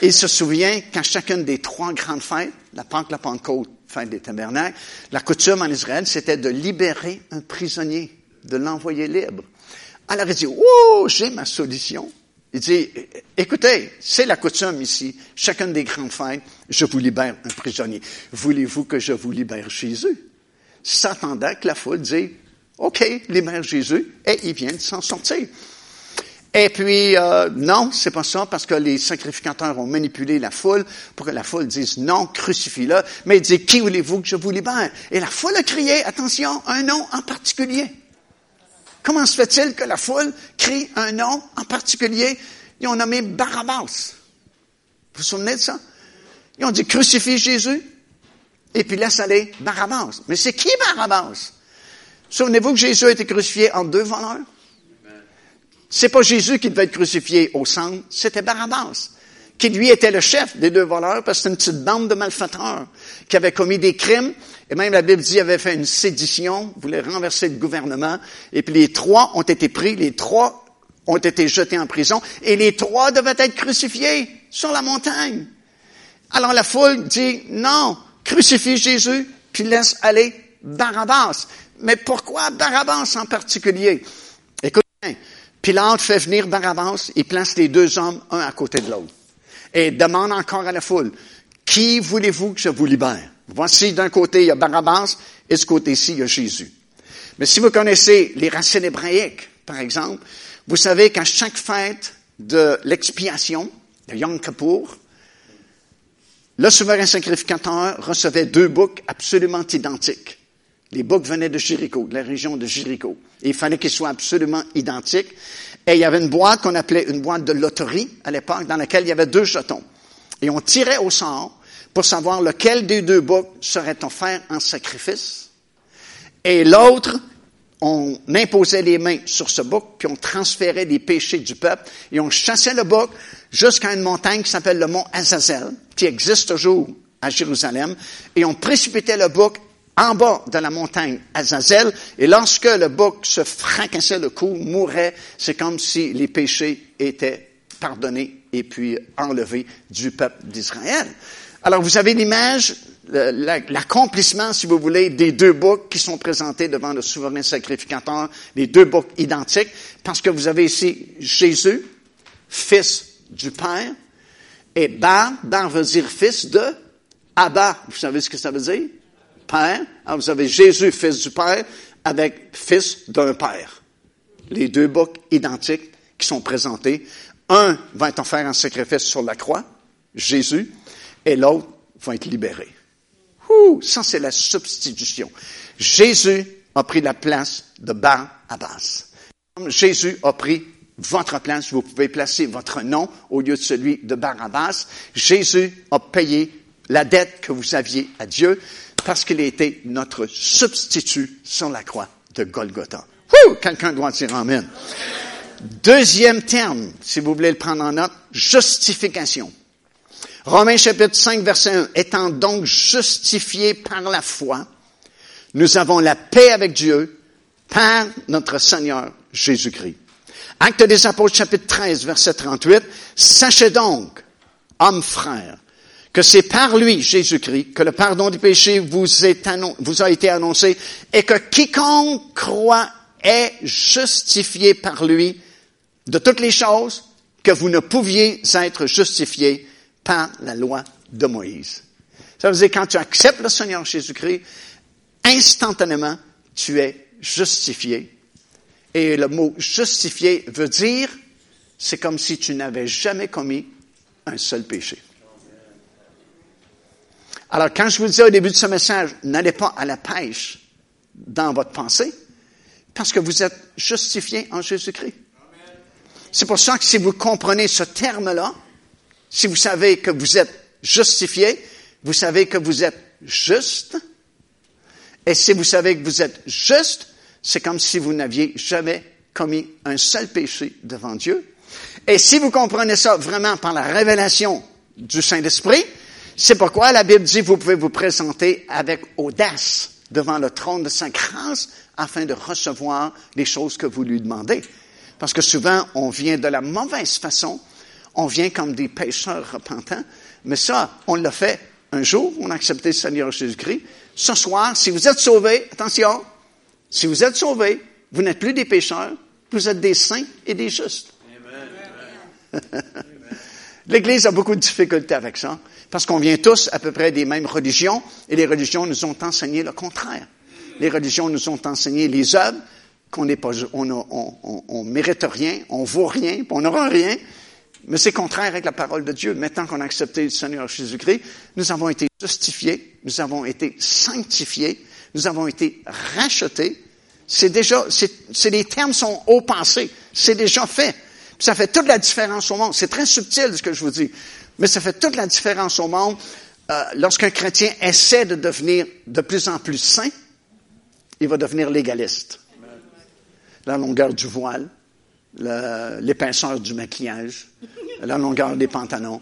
Il se souvient qu'à chacune des trois grandes fêtes, la Pâque, la Pentecôte, fête des tabernacles, la coutume en Israël, c'était de libérer un prisonnier, de l'envoyer libre. Alors il dit, oh, j'ai ma solution. Il dit, écoutez, c'est la coutume ici, chacune des grandes fêtes, je vous libère un prisonnier. Voulez-vous que je vous libère Jésus? S'attendait que la foule dise, OK, libère Jésus, et il vient de s'en sortir. Et puis, euh, non, c'est pas ça, parce que les sacrificateurs ont manipulé la foule pour que la foule dise non, crucifie-le. Mais il dit, qui voulez-vous que je vous libère? Et la foule a crié, attention, un nom en particulier. Comment se fait-il que la foule crie un nom en particulier? Ils ont nommé Barabbas. Vous vous souvenez de ça? Ils ont dit, crucifie Jésus, et puis laisse aller Barabbas. Mais c'est qui Barabbas? Souvenez-vous que Jésus a été crucifié en deux voleurs? C'est pas Jésus qui devait être crucifié au centre, c'était Barabbas, qui lui était le chef des deux voleurs, parce que c'était une petite bande de malfaiteurs qui avaient commis des crimes, et même la Bible dit avait fait une sédition, voulait renverser le gouvernement, et puis les trois ont été pris, les trois ont été jetés en prison, et les trois devaient être crucifiés sur la montagne. Alors la foule dit, non, crucifie Jésus, puis laisse aller Barabbas. Mais pourquoi Barabbas en particulier? Écoutez bien, Pilate fait venir Barabbas, il place les deux hommes un à côté de l'autre. Et demande encore à la foule, qui voulez-vous que je vous libère? Voici d'un côté, il y a Barabbas, et ce côté-ci, il y a Jésus. Mais si vous connaissez les racines hébraïques, par exemple, vous savez qu'à chaque fête de l'expiation, de Yom Kippur, le souverain sacrificateur recevait deux boucs absolument identiques. Les boucs venaient de Jéricho, de la région de Jéricho. Il fallait qu'ils soient absolument identiques. Et il y avait une boîte qu'on appelait une boîte de loterie à l'époque, dans laquelle il y avait deux jetons. Et on tirait au sort pour savoir lequel des deux boucs serait offert en sacrifice. Et l'autre, on imposait les mains sur ce bouc, puis on transférait les péchés du peuple, et on chassait le bouc jusqu'à une montagne qui s'appelle le mont Azazel, qui existe toujours à Jérusalem, et on précipitait le bouc en bas de la montagne Azazel, et lorsque le bouc se fracassait le cou, mourait, c'est comme si les péchés étaient pardonnés et puis enlevés du peuple d'Israël. Alors vous avez l'image, l'accomplissement, si vous voulez, des deux boucs qui sont présentés devant le souverain sacrificateur, les deux boucs identiques, parce que vous avez ici Jésus, fils du Père, et Bar, Bar veut dire fils de Abba. Vous savez ce que ça veut dire? Père. Vous avez Jésus, fils du Père, avec fils d'un Père. Les deux boucs identiques qui sont présentés. Un va être offert en sacrifice sur la croix, Jésus, et l'autre va être libéré. Ouh, ça c'est la substitution. Jésus a pris la place de Bar Abbas. Jésus a pris votre place, vous pouvez placer votre nom au lieu de celui de Barabbas. Jésus a payé la dette que vous aviez à Dieu parce qu'il a été notre substitut sur la croix de Golgotha. Quelqu'un doit dire Amen. Deuxième terme, si vous voulez le prendre en note, justification. Romains chapitre 5, verset 1. Étant donc justifiés par la foi, nous avons la paix avec Dieu par notre Seigneur Jésus-Christ. Acte des Apôtres chapitre 13, verset 38. Sachez donc, hommes frères, que c'est par lui, Jésus-Christ, que le pardon du péché vous, a été annoncé et que quiconque croit est justifié par lui de toutes les choses que vous ne pouviez être justifiés par la loi de Moïse. Ça veut dire quand tu acceptes le Seigneur Jésus-Christ, instantanément, tu es justifié. Et le mot justifié veut dire, c'est comme si tu n'avais jamais commis un seul péché. Alors, quand je vous disais au début de ce message, n'allez pas à la pêche dans votre pensée, parce que vous êtes justifié en Jésus-Christ. C'est pour ça que si vous comprenez ce terme-là, si vous savez que vous êtes justifié, vous savez que vous êtes juste, et si vous savez que vous êtes juste, c'est comme si vous n'aviez jamais commis un seul péché devant Dieu. Et si vous comprenez ça vraiment par la révélation du Saint-Esprit, c'est pourquoi la Bible dit que vous pouvez vous présenter avec audace devant le trône de sa grâce afin de recevoir les choses que vous lui demandez. Parce que souvent, on vient de la mauvaise façon, on vient comme des pécheurs repentants, mais ça, on l'a fait un jour, on a accepté le Seigneur Jésus-Christ. Ce soir, si vous êtes sauvés, attention, si vous êtes sauvés, vous n'êtes plus des pécheurs, vous êtes des saints et des justes. L'Église a beaucoup de difficultés avec ça. Parce qu'on vient tous à peu près des mêmes religions, et les religions nous ont enseigné le contraire. Les religions nous ont enseigné les œuvres, qu'on n'est pas, on, on, on, mérite rien, on vaut rien, on n'aura rien, mais c'est contraire avec la parole de Dieu. Maintenant qu'on a accepté le Seigneur Jésus-Christ, nous avons été justifiés, nous avons été sanctifiés, nous avons été rachetés. C'est déjà, c'est, les termes sont haut pensés. C'est déjà fait. Ça fait toute la différence au monde. C'est très subtil ce que je vous dis. Mais ça fait toute la différence au monde euh, lorsqu'un chrétien essaie de devenir de plus en plus saint, il va devenir légaliste. La longueur du voile, l'épaisseur du maquillage, la longueur des pantalons.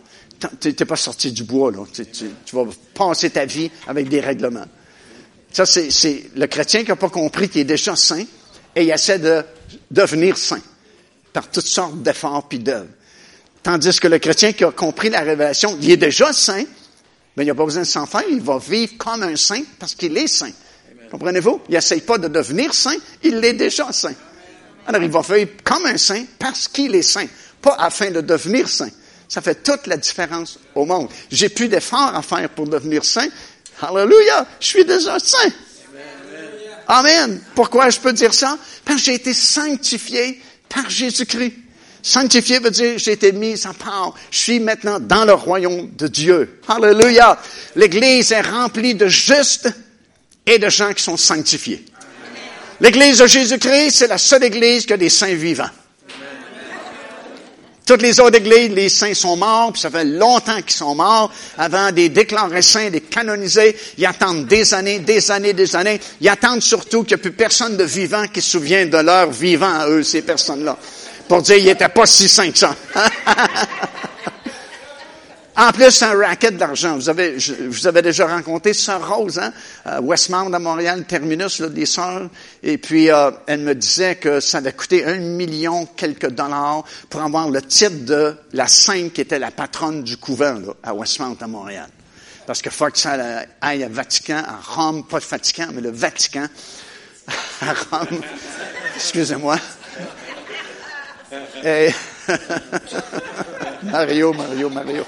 Tu n'es pas sorti du bois, là. Tu, vas passer ta vie avec des règlements. Ça, c'est le chrétien qui n'a pas compris qu'il est déjà saint et il essaie de devenir saint par toutes sortes d'efforts puis d'œuvres. Tandis que le chrétien qui a compris la révélation, il est déjà saint, Mais il n'y a pas besoin de s'en faire. Il va vivre comme un saint parce qu'il est saint. Comprenez-vous? Il n'essaye pas de devenir saint. Il est déjà saint. Alors, il va vivre comme un saint parce qu'il est saint. Pas afin de devenir saint. Ça fait toute la différence au monde. J'ai plus d'efforts à faire pour devenir saint. Alléluia! Je suis déjà saint. Amen. Pourquoi je peux dire ça? Parce que j'ai été sanctifié par Jésus-Christ. Sanctifié veut dire j'ai été mis à part. Je suis maintenant dans le royaume de Dieu. Alléluia. L'Église est remplie de justes et de gens qui sont sanctifiés. L'Église de Jésus-Christ, c'est la seule Église qui a des saints vivants. Toutes les autres églises, les saints sont morts, puis ça fait longtemps qu'ils sont morts, avant des déclarés saints, des canonisés. Ils attendent des années, des années, des années. Ils attendent surtout qu'il n'y ait plus personne de vivant qui se souvienne de leur vivant à eux, ces personnes-là. Pour dire, ils n'étaient pas si saints que ça. En plus, c'est un racket d'argent. Vous avez, je, vous avez déjà rencontré Sœur Rose, hein? Westmount à Montréal, terminus là, des sœurs. Et puis, euh, elle me disait que ça avait coûté un million quelques dollars pour avoir le titre de la sainte qui était la patronne du couvent là, à Westmount à Montréal. Parce que faut que ça aille à Vatican, à Rome, pas le Vatican, mais le Vatican, à Rome. Excusez-moi. Mario, Mario, Mario.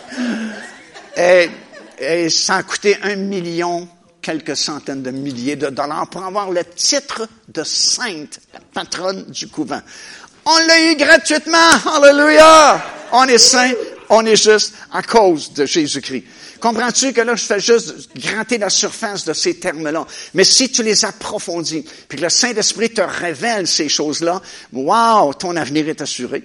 Et, et, ça a coûté un million, quelques centaines de milliers de dollars pour avoir le titre de sainte, la patronne du couvent. On l'a eu gratuitement. Alléluia! On est saint, on est juste à cause de Jésus-Christ. Comprends-tu que là, je fais juste gratter la surface de ces termes-là? Mais si tu les approfondis, puis que le Saint-Esprit te révèle ces choses-là, wow, ton avenir est assuré.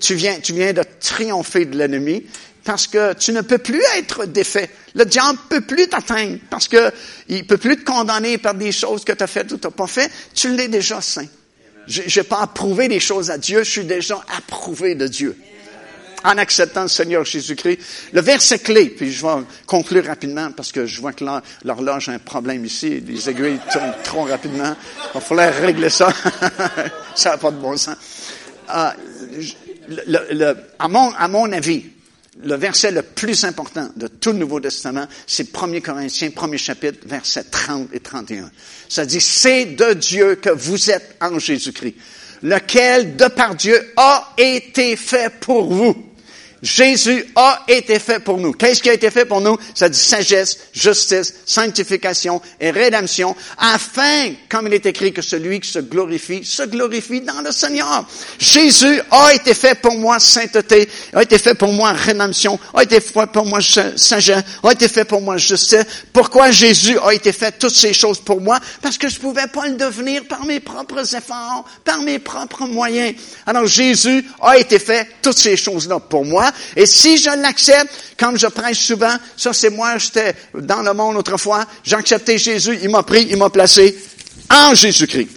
Tu viens, tu viens de triompher de l'ennemi parce que tu ne peux plus être défait. Le diable peut plus t'atteindre parce que il peut plus te condamner par des choses que tu as faites ou tu n'as pas fait. Tu l'es déjà saint. Je n'ai pas approuvé des choses à Dieu, je suis déjà approuvé de Dieu en acceptant le Seigneur Jésus-Christ. Le verset clé, puis je vais conclure rapidement parce que je vois que l'horloge a un problème ici. Les aiguilles tournent trop rapidement. Il va falloir régler ça. ça n'a pas de bon sens. Euh, à, mon, à mon avis, le verset le plus important de tout le Nouveau Testament, c'est 1 Corinthiens, premier chapitre, versets 30 et 31. Ça dit, c'est de Dieu que vous êtes en Jésus-Christ, lequel, de par Dieu, a été fait pour vous Jésus a été fait pour nous. Qu'est-ce qui a été fait pour nous? Ça dit sagesse, justice, sanctification et rédemption, afin, comme il est écrit, que celui qui se glorifie, se glorifie dans le Seigneur. Jésus a été fait pour moi sainteté, a été fait pour moi rédemption, a été fait pour moi sagesse, a été fait pour moi justice. Pourquoi Jésus a été fait toutes ces choses pour moi? Parce que je pouvais pas le devenir par mes propres efforts, par mes propres moyens. Alors Jésus a été fait toutes ces choses-là pour moi et si je l'accepte, comme je prêche souvent, ça c'est moi, j'étais dans le monde autrefois, j'ai accepté Jésus, il m'a pris, il m'a placé en Jésus-Christ.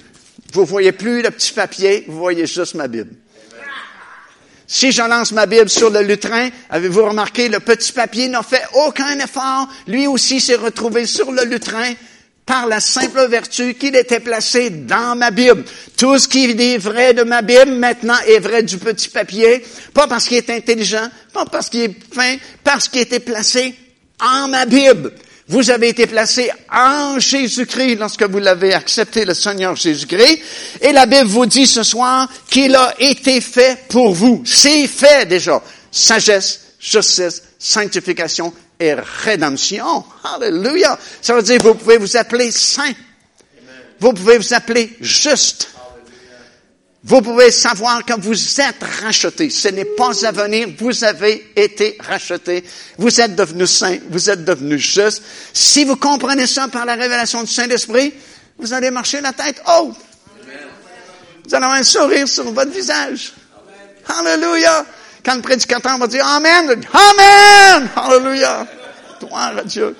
Vous voyez plus le petit papier, vous voyez juste ma Bible. Si je lance ma Bible sur le lutrin, avez-vous remarqué, le petit papier n'a fait aucun effort. Lui aussi s'est retrouvé sur le lutrin par la simple vertu qu'il était placé dans ma Bible. Tout ce qui est vrai de ma Bible maintenant est vrai du petit papier, pas parce qu'il est intelligent, pas parce qu'il est fin, parce qu'il était placé en ma Bible. Vous avez été placé en Jésus-Christ lorsque vous l'avez accepté, le Seigneur Jésus-Christ. Et la Bible vous dit ce soir qu'il a été fait pour vous. C'est fait déjà. Sagesse, justice, sanctification rédemption. Alléluia. Ça veut dire que vous pouvez vous appeler saint. Vous pouvez vous appeler juste. Vous pouvez savoir que vous êtes racheté. Ce n'est pas à venir. Vous avez été racheté. Vous êtes devenu saint. Vous êtes devenu juste. Si vous comprenez ça par la révélation du Saint-Esprit, vous allez marcher la tête haute. Vous allez avoir un sourire sur votre visage. Alléluia. Quand le prédicateur va dire Amen, Amen! Alléluia! Gloire à Dieu.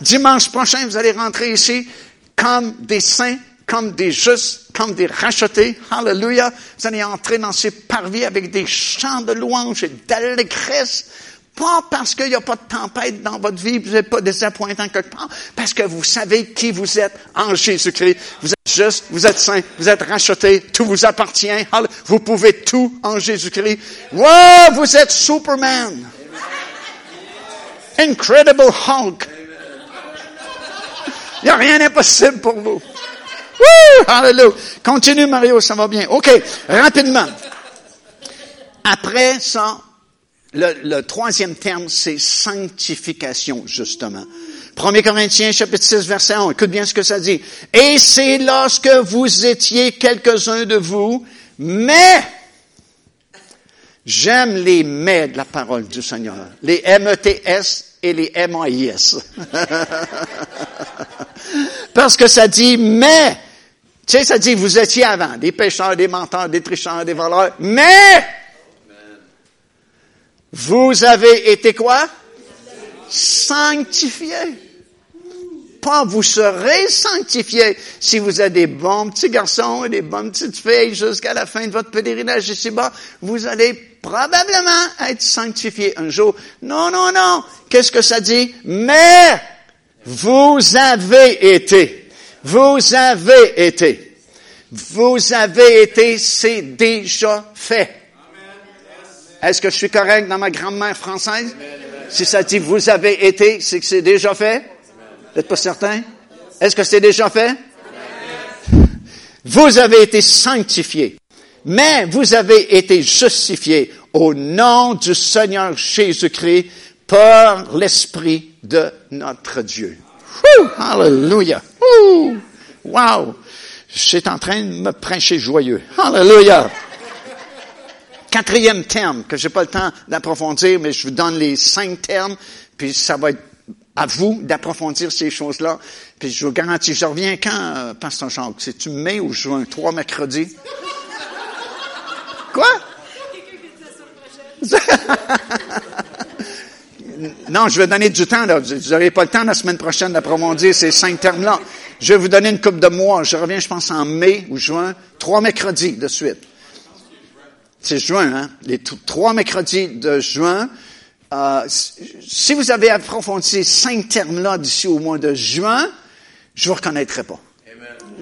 Dimanche prochain, vous allez rentrer ici comme des saints, comme des justes, comme des rachetés. Alléluia. Vous allez entrer dans ces parvis avec des chants de louange et d'allégresse. Pas parce qu'il n'y a pas de tempête dans votre vie, vous n'êtes pas désappointant quelque part, parce que vous savez qui vous êtes en Jésus-Christ. Vous êtes juste, vous êtes saint, vous êtes racheté, tout vous appartient. Vous pouvez tout en Jésus-Christ. Wow, vous êtes Superman. Incredible Hulk. Il n'y a rien d'impossible pour vous. Hallelujah. Continue, Mario, ça va bien. OK, rapidement. Après ça, le, troisième terme, c'est sanctification, justement. 1 Corinthiens, chapitre 6, verset 1. Écoute bien ce que ça dit. Et c'est lorsque vous étiez quelques-uns de vous, mais, j'aime les mais de la parole du Seigneur. Les M-E-T-S et les M-A-I-S. Parce que ça dit mais. Tu sais, ça dit vous étiez avant des pécheurs, des menteurs, des tricheurs, des voleurs, mais vous avez été quoi? Sanctifiés. Pas vous serez sanctifiés si vous êtes des bons petits garçons et des bonnes petites filles jusqu'à la fin de votre pèlerinage ici-bas. Vous allez probablement être sanctifiés un jour. Non, non, non. Qu'est-ce que ça dit? Mais vous avez été. Vous avez été. Vous avez été, c'est déjà fait. Est-ce que je suis correct dans ma grand-mère française? Si ça dit vous avez été, c'est que c'est déjà fait? Vous n'êtes pas certain? Est-ce que c'est déjà fait? Vous avez été sanctifiés, mais vous avez été justifiés au nom du Seigneur Jésus-Christ par l'Esprit de notre Dieu. Woo! Hallelujah! Wow! suis en train de me prêcher joyeux. Hallelujah! Quatrième terme, que j'ai pas le temps d'approfondir, mais je vous donne les cinq termes, puis ça va être à vous d'approfondir ces choses-là. Puis je vous garantis, je reviens quand, euh, Pasteur Jacques? C'est-tu mai ou juin? Trois mercredis? Quoi? non, je vais donner du temps. Là. Vous n'aurez pas le temps la semaine prochaine d'approfondir ces cinq termes-là. Je vais vous donner une coupe de mois. Je reviens, je pense, en mai ou juin. Trois mercredis de suite. C'est juin, hein? Les trois mercredis de juin. Euh, si vous avez approfondi ces cinq termes-là d'ici au mois de juin, je vous reconnaîtrai pas.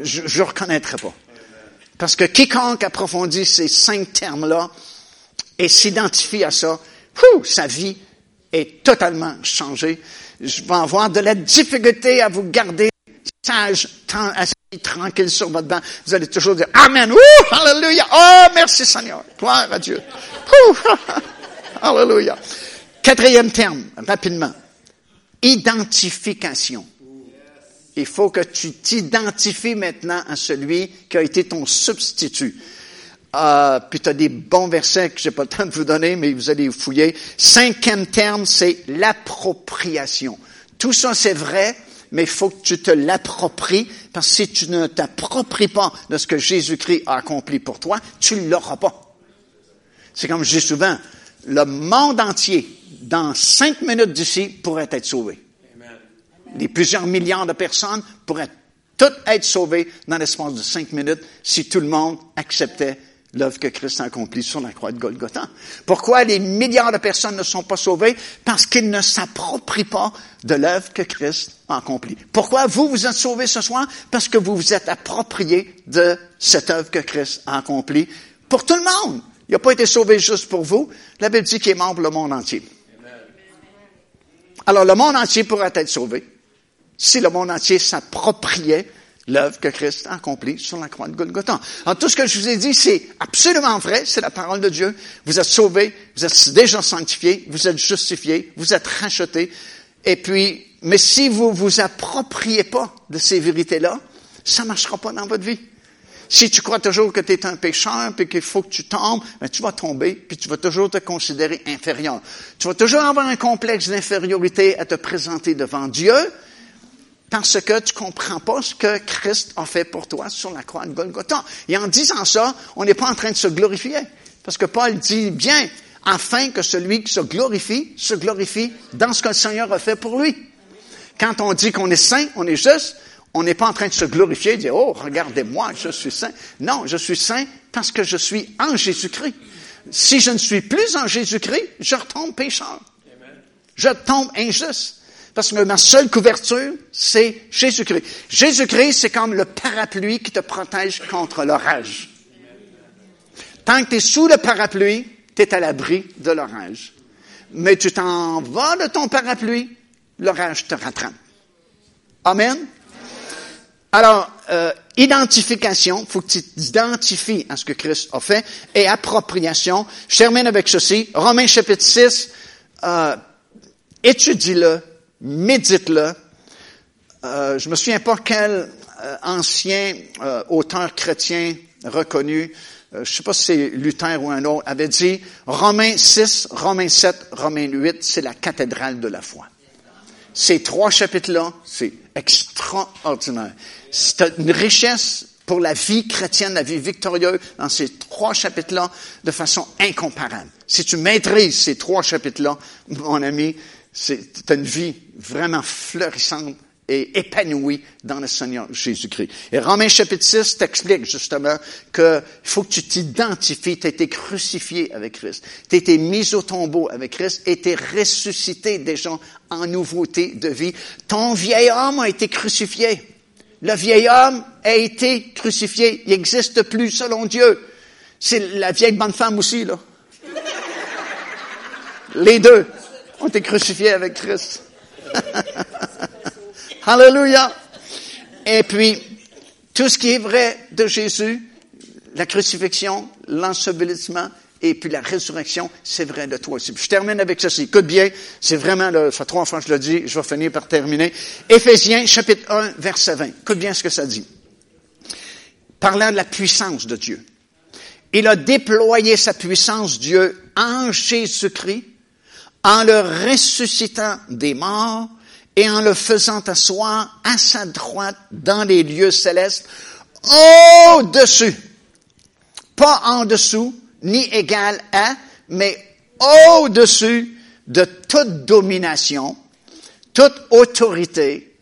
Je ne reconnaîtrai pas. Parce que quiconque approfondit ces cinq termes-là et s'identifie à ça, sa vie est totalement changée. Je vais avoir de la difficulté à vous garder sage, assis tranquille sur votre banc. Vous allez toujours dire Amen. Ouh, Alléluia. Oh, merci Seigneur. Gloire à Dieu. Alléluia. Quatrième terme, rapidement. Identification. Il faut que tu t'identifies maintenant à celui qui a été ton substitut. Euh, puis tu as des bons versets que j'ai pas le temps de vous donner, mais vous allez fouiller. Cinquième terme, c'est l'appropriation. Tout ça, c'est vrai, mais il faut que tu te l'appropries, parce que si tu ne t'appropries pas de ce que Jésus-Christ a accompli pour toi, tu ne l'auras pas. C'est comme je dis souvent, le monde entier, dans cinq minutes d'ici, pourrait être sauvé. Les plusieurs milliards de personnes pourraient toutes être sauvées dans l'espace de cinq minutes si tout le monde acceptait l'œuvre que Christ a accomplie sur la croix de Golgotha. Pourquoi les milliards de personnes ne sont pas sauvées? Parce qu'ils ne s'approprient pas de l'œuvre que Christ a accomplie. Pourquoi vous, vous êtes sauvés ce soir? Parce que vous vous êtes appropriés de cette œuvre que Christ a accomplie pour tout le monde. Il n'a pas été sauvé juste pour vous. La Bible dit qu'il est mort pour le monde entier. Alors, le monde entier pourrait être sauvé si le monde entier s'appropriait l'œuvre que Christ a accomplie sur la croix de Golgotha. Alors, tout ce que je vous ai dit, c'est absolument vrai, c'est la parole de Dieu. Vous êtes sauvés, vous êtes déjà sanctifiés, vous êtes justifiés, vous êtes rachetés. Et puis, mais si vous vous appropriez pas de ces vérités-là, ça marchera pas dans votre vie. Si tu crois toujours que tu es un pécheur, puis qu'il faut que tu tombes, ben tu vas tomber, puis tu vas toujours te considérer inférieur. Tu vas toujours avoir un complexe d'infériorité à te présenter devant Dieu, parce que tu comprends pas ce que Christ a fait pour toi sur la croix de Golgotha. Et en disant ça, on n'est pas en train de se glorifier. Parce que Paul dit bien, afin que celui qui se glorifie, se glorifie dans ce que le Seigneur a fait pour lui. Quand on dit qu'on est saint, on est juste, on n'est pas en train de se glorifier, de dire, oh, regardez-moi, je suis saint. Non, je suis saint parce que je suis en Jésus-Christ. Si je ne suis plus en Jésus-Christ, je retombe pécheur. Je tombe injuste. Parce que ma seule couverture, c'est Jésus-Christ. Jésus-Christ, c'est comme le parapluie qui te protège contre l'orage. Tant que tu es sous le parapluie, tu es à l'abri de l'orage. mais tu t'en vas de ton parapluie, l'orage te rattrape. Amen. Alors, euh, identification, faut que tu t'identifies à ce que Christ a fait, et appropriation. Je termine avec ceci. Romains chapitre 6, euh, étudie-le, médite-le. Euh, je me souviens pas quel euh, ancien euh, auteur chrétien reconnu, euh, je sais pas si c'est Luther ou un autre, avait dit Romains 6, Romains 7, Romains 8, c'est la cathédrale de la foi. Ces trois chapitres-là, c'est extraordinaire. C'est une richesse pour la vie chrétienne, la vie victorieuse dans ces trois chapitres-là de façon incomparable. Si tu maîtrises ces trois chapitres-là, mon ami, c'est une vie vraiment florissante et épanouie dans le Seigneur Jésus-Christ. Et Romains chapitre 6 t'explique justement que faut que tu t'identifies, tu as été crucifié avec Christ, tu as été mis au tombeau avec Christ et tu es ressuscité déjà en nouveauté de vie. Ton vieil homme a été crucifié. Le vieil homme a été crucifié. Il n'existe plus selon Dieu. C'est la vieille bonne femme aussi, là. Les deux ont été crucifiés avec Christ. Alléluia. Et puis, tout ce qui est vrai de Jésus, la crucifixion, l'ensevelissement et puis la résurrection, c'est vrai de toi aussi. Je termine avec ceci. Écoute bien, c'est vraiment, le, ça fait trois fois je le dis, je vais finir par terminer. Éphésiens, chapitre 1, verset 20. Écoute bien ce que ça dit. Parlant de la puissance de Dieu. Il a déployé sa puissance, Dieu, en Jésus-Christ, en le ressuscitant des morts et en le faisant asseoir à sa droite dans les lieux célestes, au-dessus, pas en dessous, ni égal à, mais au-dessus de toute domination, toute autorité,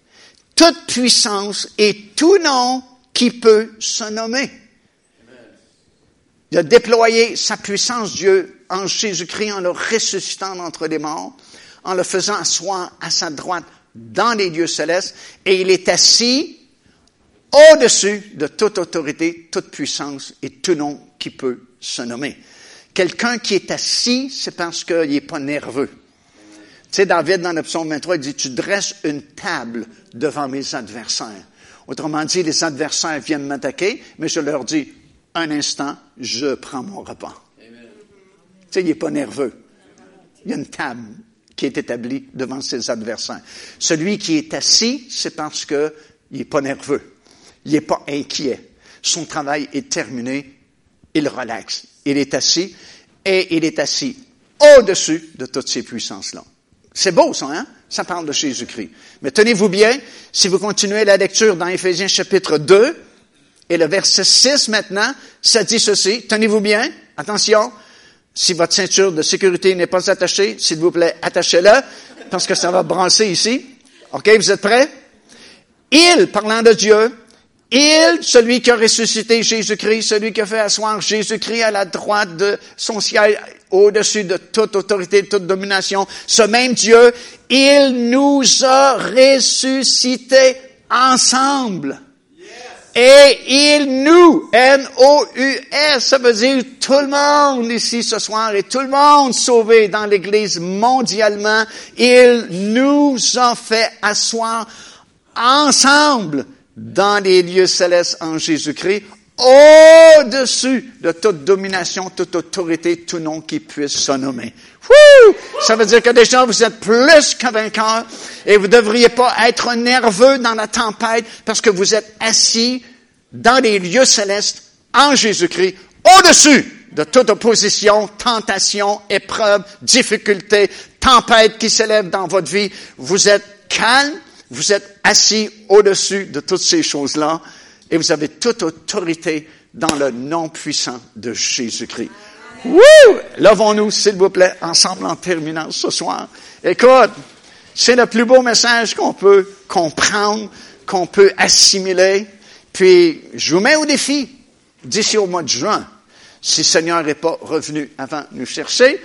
toute puissance et tout nom qui peut se nommer. Il a déployé sa puissance, Dieu, en Jésus-Christ, en le ressuscitant d'entre les morts, en le faisant asseoir à sa droite dans les lieux célestes, et il est assis au-dessus de toute autorité, toute puissance et tout nom qui peut se nommer. Quelqu'un qui est assis, c'est parce qu'il n'est pas nerveux. Tu sais, David, dans le psaume 23, il dit, tu dresses une table devant mes adversaires. Autrement dit, les adversaires viennent m'attaquer, mais je leur dis, un instant, je prends mon repas. Tu sais, il n'est pas nerveux. Il y a une table qui est établie devant ses adversaires. Celui qui est assis, c'est parce qu'il n'est pas nerveux. Il n'est pas inquiet. Son travail est terminé. Il relaxe. Il est assis et il est assis au-dessus de toutes ces puissances-là. C'est beau, ça, hein? Ça parle de Jésus-Christ. Mais tenez-vous bien, si vous continuez la lecture dans Éphésiens chapitre 2, et le verset 6 maintenant, ça dit ceci. Tenez-vous bien. Attention. Si votre ceinture de sécurité n'est pas attachée, s'il vous plaît, attachez-la, parce que ça va brancher ici. OK, vous êtes prêts? Il, parlant de Dieu, il, celui qui a ressuscité Jésus-Christ, celui qui a fait asseoir Jésus-Christ à la droite de son ciel, au-dessus de toute autorité, de toute domination, ce même Dieu, il nous a ressuscités ensemble. Et il nous, N-O-U-S, ça veut dire tout le monde ici ce soir et tout le monde sauvé dans l'Église mondialement, il nous a fait asseoir ensemble dans les lieux célestes en Jésus-Christ, au-dessus de toute domination, toute autorité, tout nom qui puisse se nommer. Ça veut dire que déjà vous êtes plus qu'un vainqueur et vous ne devriez pas être nerveux dans la tempête parce que vous êtes assis dans les lieux célestes en Jésus-Christ, au-dessus de toute opposition, tentation, épreuve, difficulté, tempête qui s'élève dans votre vie. Vous êtes calme, vous êtes assis au-dessus de toutes ces choses-là et vous avez toute autorité dans le nom puissant de Jésus-Christ. Wouh! Levons-nous, s'il vous plaît, ensemble en terminant ce soir. Écoute, c'est le plus beau message qu'on peut comprendre, qu'on peut assimiler. Puis, je vous mets au défi, d'ici au mois de juin, si le Seigneur n'est pas revenu avant nous chercher,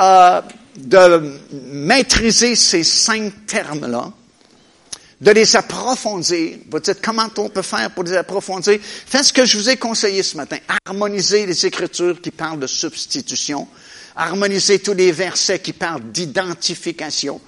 euh, de maîtriser ces cinq termes-là, de les approfondir. Vous dites, comment on peut faire pour les approfondir? Faites ce que je vous ai conseillé ce matin. Harmoniser les Écritures qui parlent de substitution. Harmonisez tous les versets qui parlent d'identification.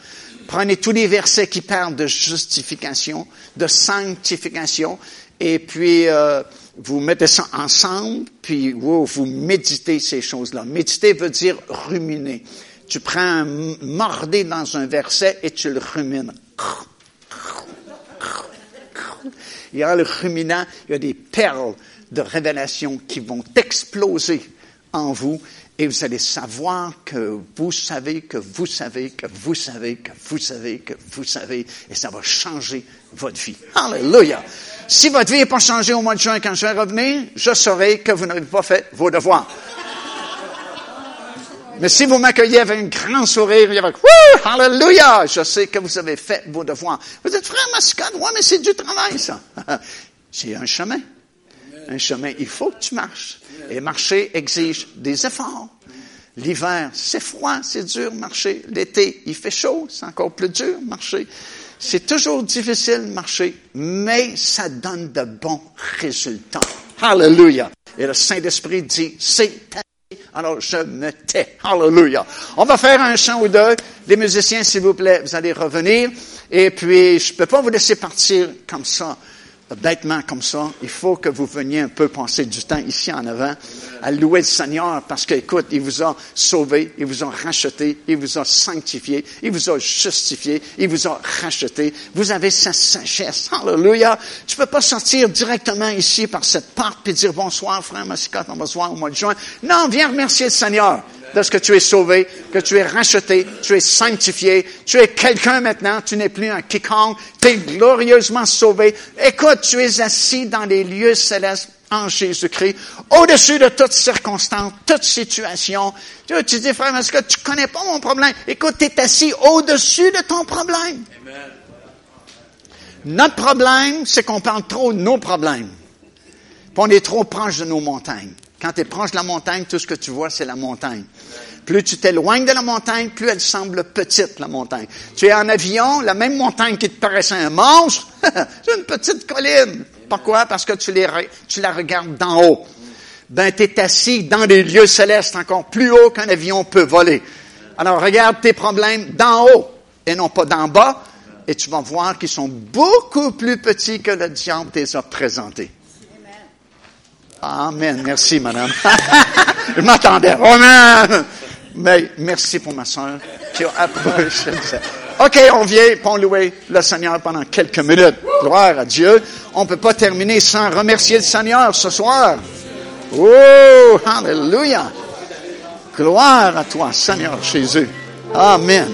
Prenez tous les versets qui parlent de justification, de sanctification, et puis euh, vous mettez ça ensemble, puis vous, vous méditez ces choses-là. Méditer veut dire ruminer. Tu prends un mordé dans un verset et tu le rumines. Et en le ruminant, il y a des perles de révélation qui vont exploser en vous et vous allez savoir que vous savez, que vous savez, que vous savez, que vous savez, que vous savez, et ça va changer votre vie. Alléluia. Si votre vie n'est pas changée au mois de juin quand je vais revenir, je saurai que vous n'avez pas fait vos devoirs. Mais si vous m'accueillez avec un grand sourire, avec Wouh! Alléluia! Je sais que vous avez fait vos devoirs. Vous êtes frère mascade, ouais, mais c'est du travail, ça. c'est un chemin. Un chemin. Il faut que tu marches. Et marcher exige des efforts. L'hiver, c'est froid, c'est dur marcher. L'été, il fait chaud, c'est encore plus dur marcher. C'est toujours difficile marcher, mais ça donne de bons résultats. Hallelujah. Et le Saint-Esprit dit, c'est alors je me tais. Hallelujah. On va faire un chant ou deux. Les musiciens, s'il vous plaît, vous allez revenir. Et puis, je ne peux pas vous laisser partir comme ça bêtement comme ça, il faut que vous veniez un peu passer du temps ici en avant à louer le Seigneur parce qu'écoute, il vous a sauvé, il vous a racheté, il vous a sanctifié, il vous a justifié, il vous a racheté. Vous avez sa sagesse. Alléluia. Tu peux pas sortir directement ici par cette porte et dire bonsoir, frère Massicotte, on va se au mois de juin. Non, viens remercier le Seigneur de ce que tu es sauvé, que tu es racheté, tu es sanctifié, tu es quelqu'un maintenant, tu n'es plus un quiconque, tu es glorieusement sauvé. Écoute, tu es assis dans les lieux célestes en Jésus-Christ, au-dessus de toute circonstance, toute situation. Tu, tu dis, frère, est-ce que tu connais pas mon problème? Écoute, tu es assis au-dessus de ton problème. Notre problème, c'est qu'on parle trop de nos problèmes. Puis on est trop proche de nos montagnes. Quand tu es proche de la montagne, tout ce que tu vois, c'est la montagne. Plus tu t'éloignes de la montagne, plus elle semble petite, la montagne. Tu es en avion, la même montagne qui te paraissait un monstre, c'est une petite colline. Pourquoi? Parce que tu, la regardes d'en haut. Ben, tu es assis dans des lieux célestes encore plus haut qu'un avion peut voler. Alors, regarde tes problèmes d'en haut et non pas d'en bas, et tu vas voir qu'ils sont beaucoup plus petits que le diable les a présentés. Amen. Merci, madame. Je m'attendais. Amen. Mais merci pour ma soeur qui a approché. OK, on vient pour louer le Seigneur pendant quelques minutes. Gloire à Dieu. On ne peut pas terminer sans remercier le Seigneur ce soir. Oh, hallelujah. Gloire à toi, Seigneur Jésus. Amen.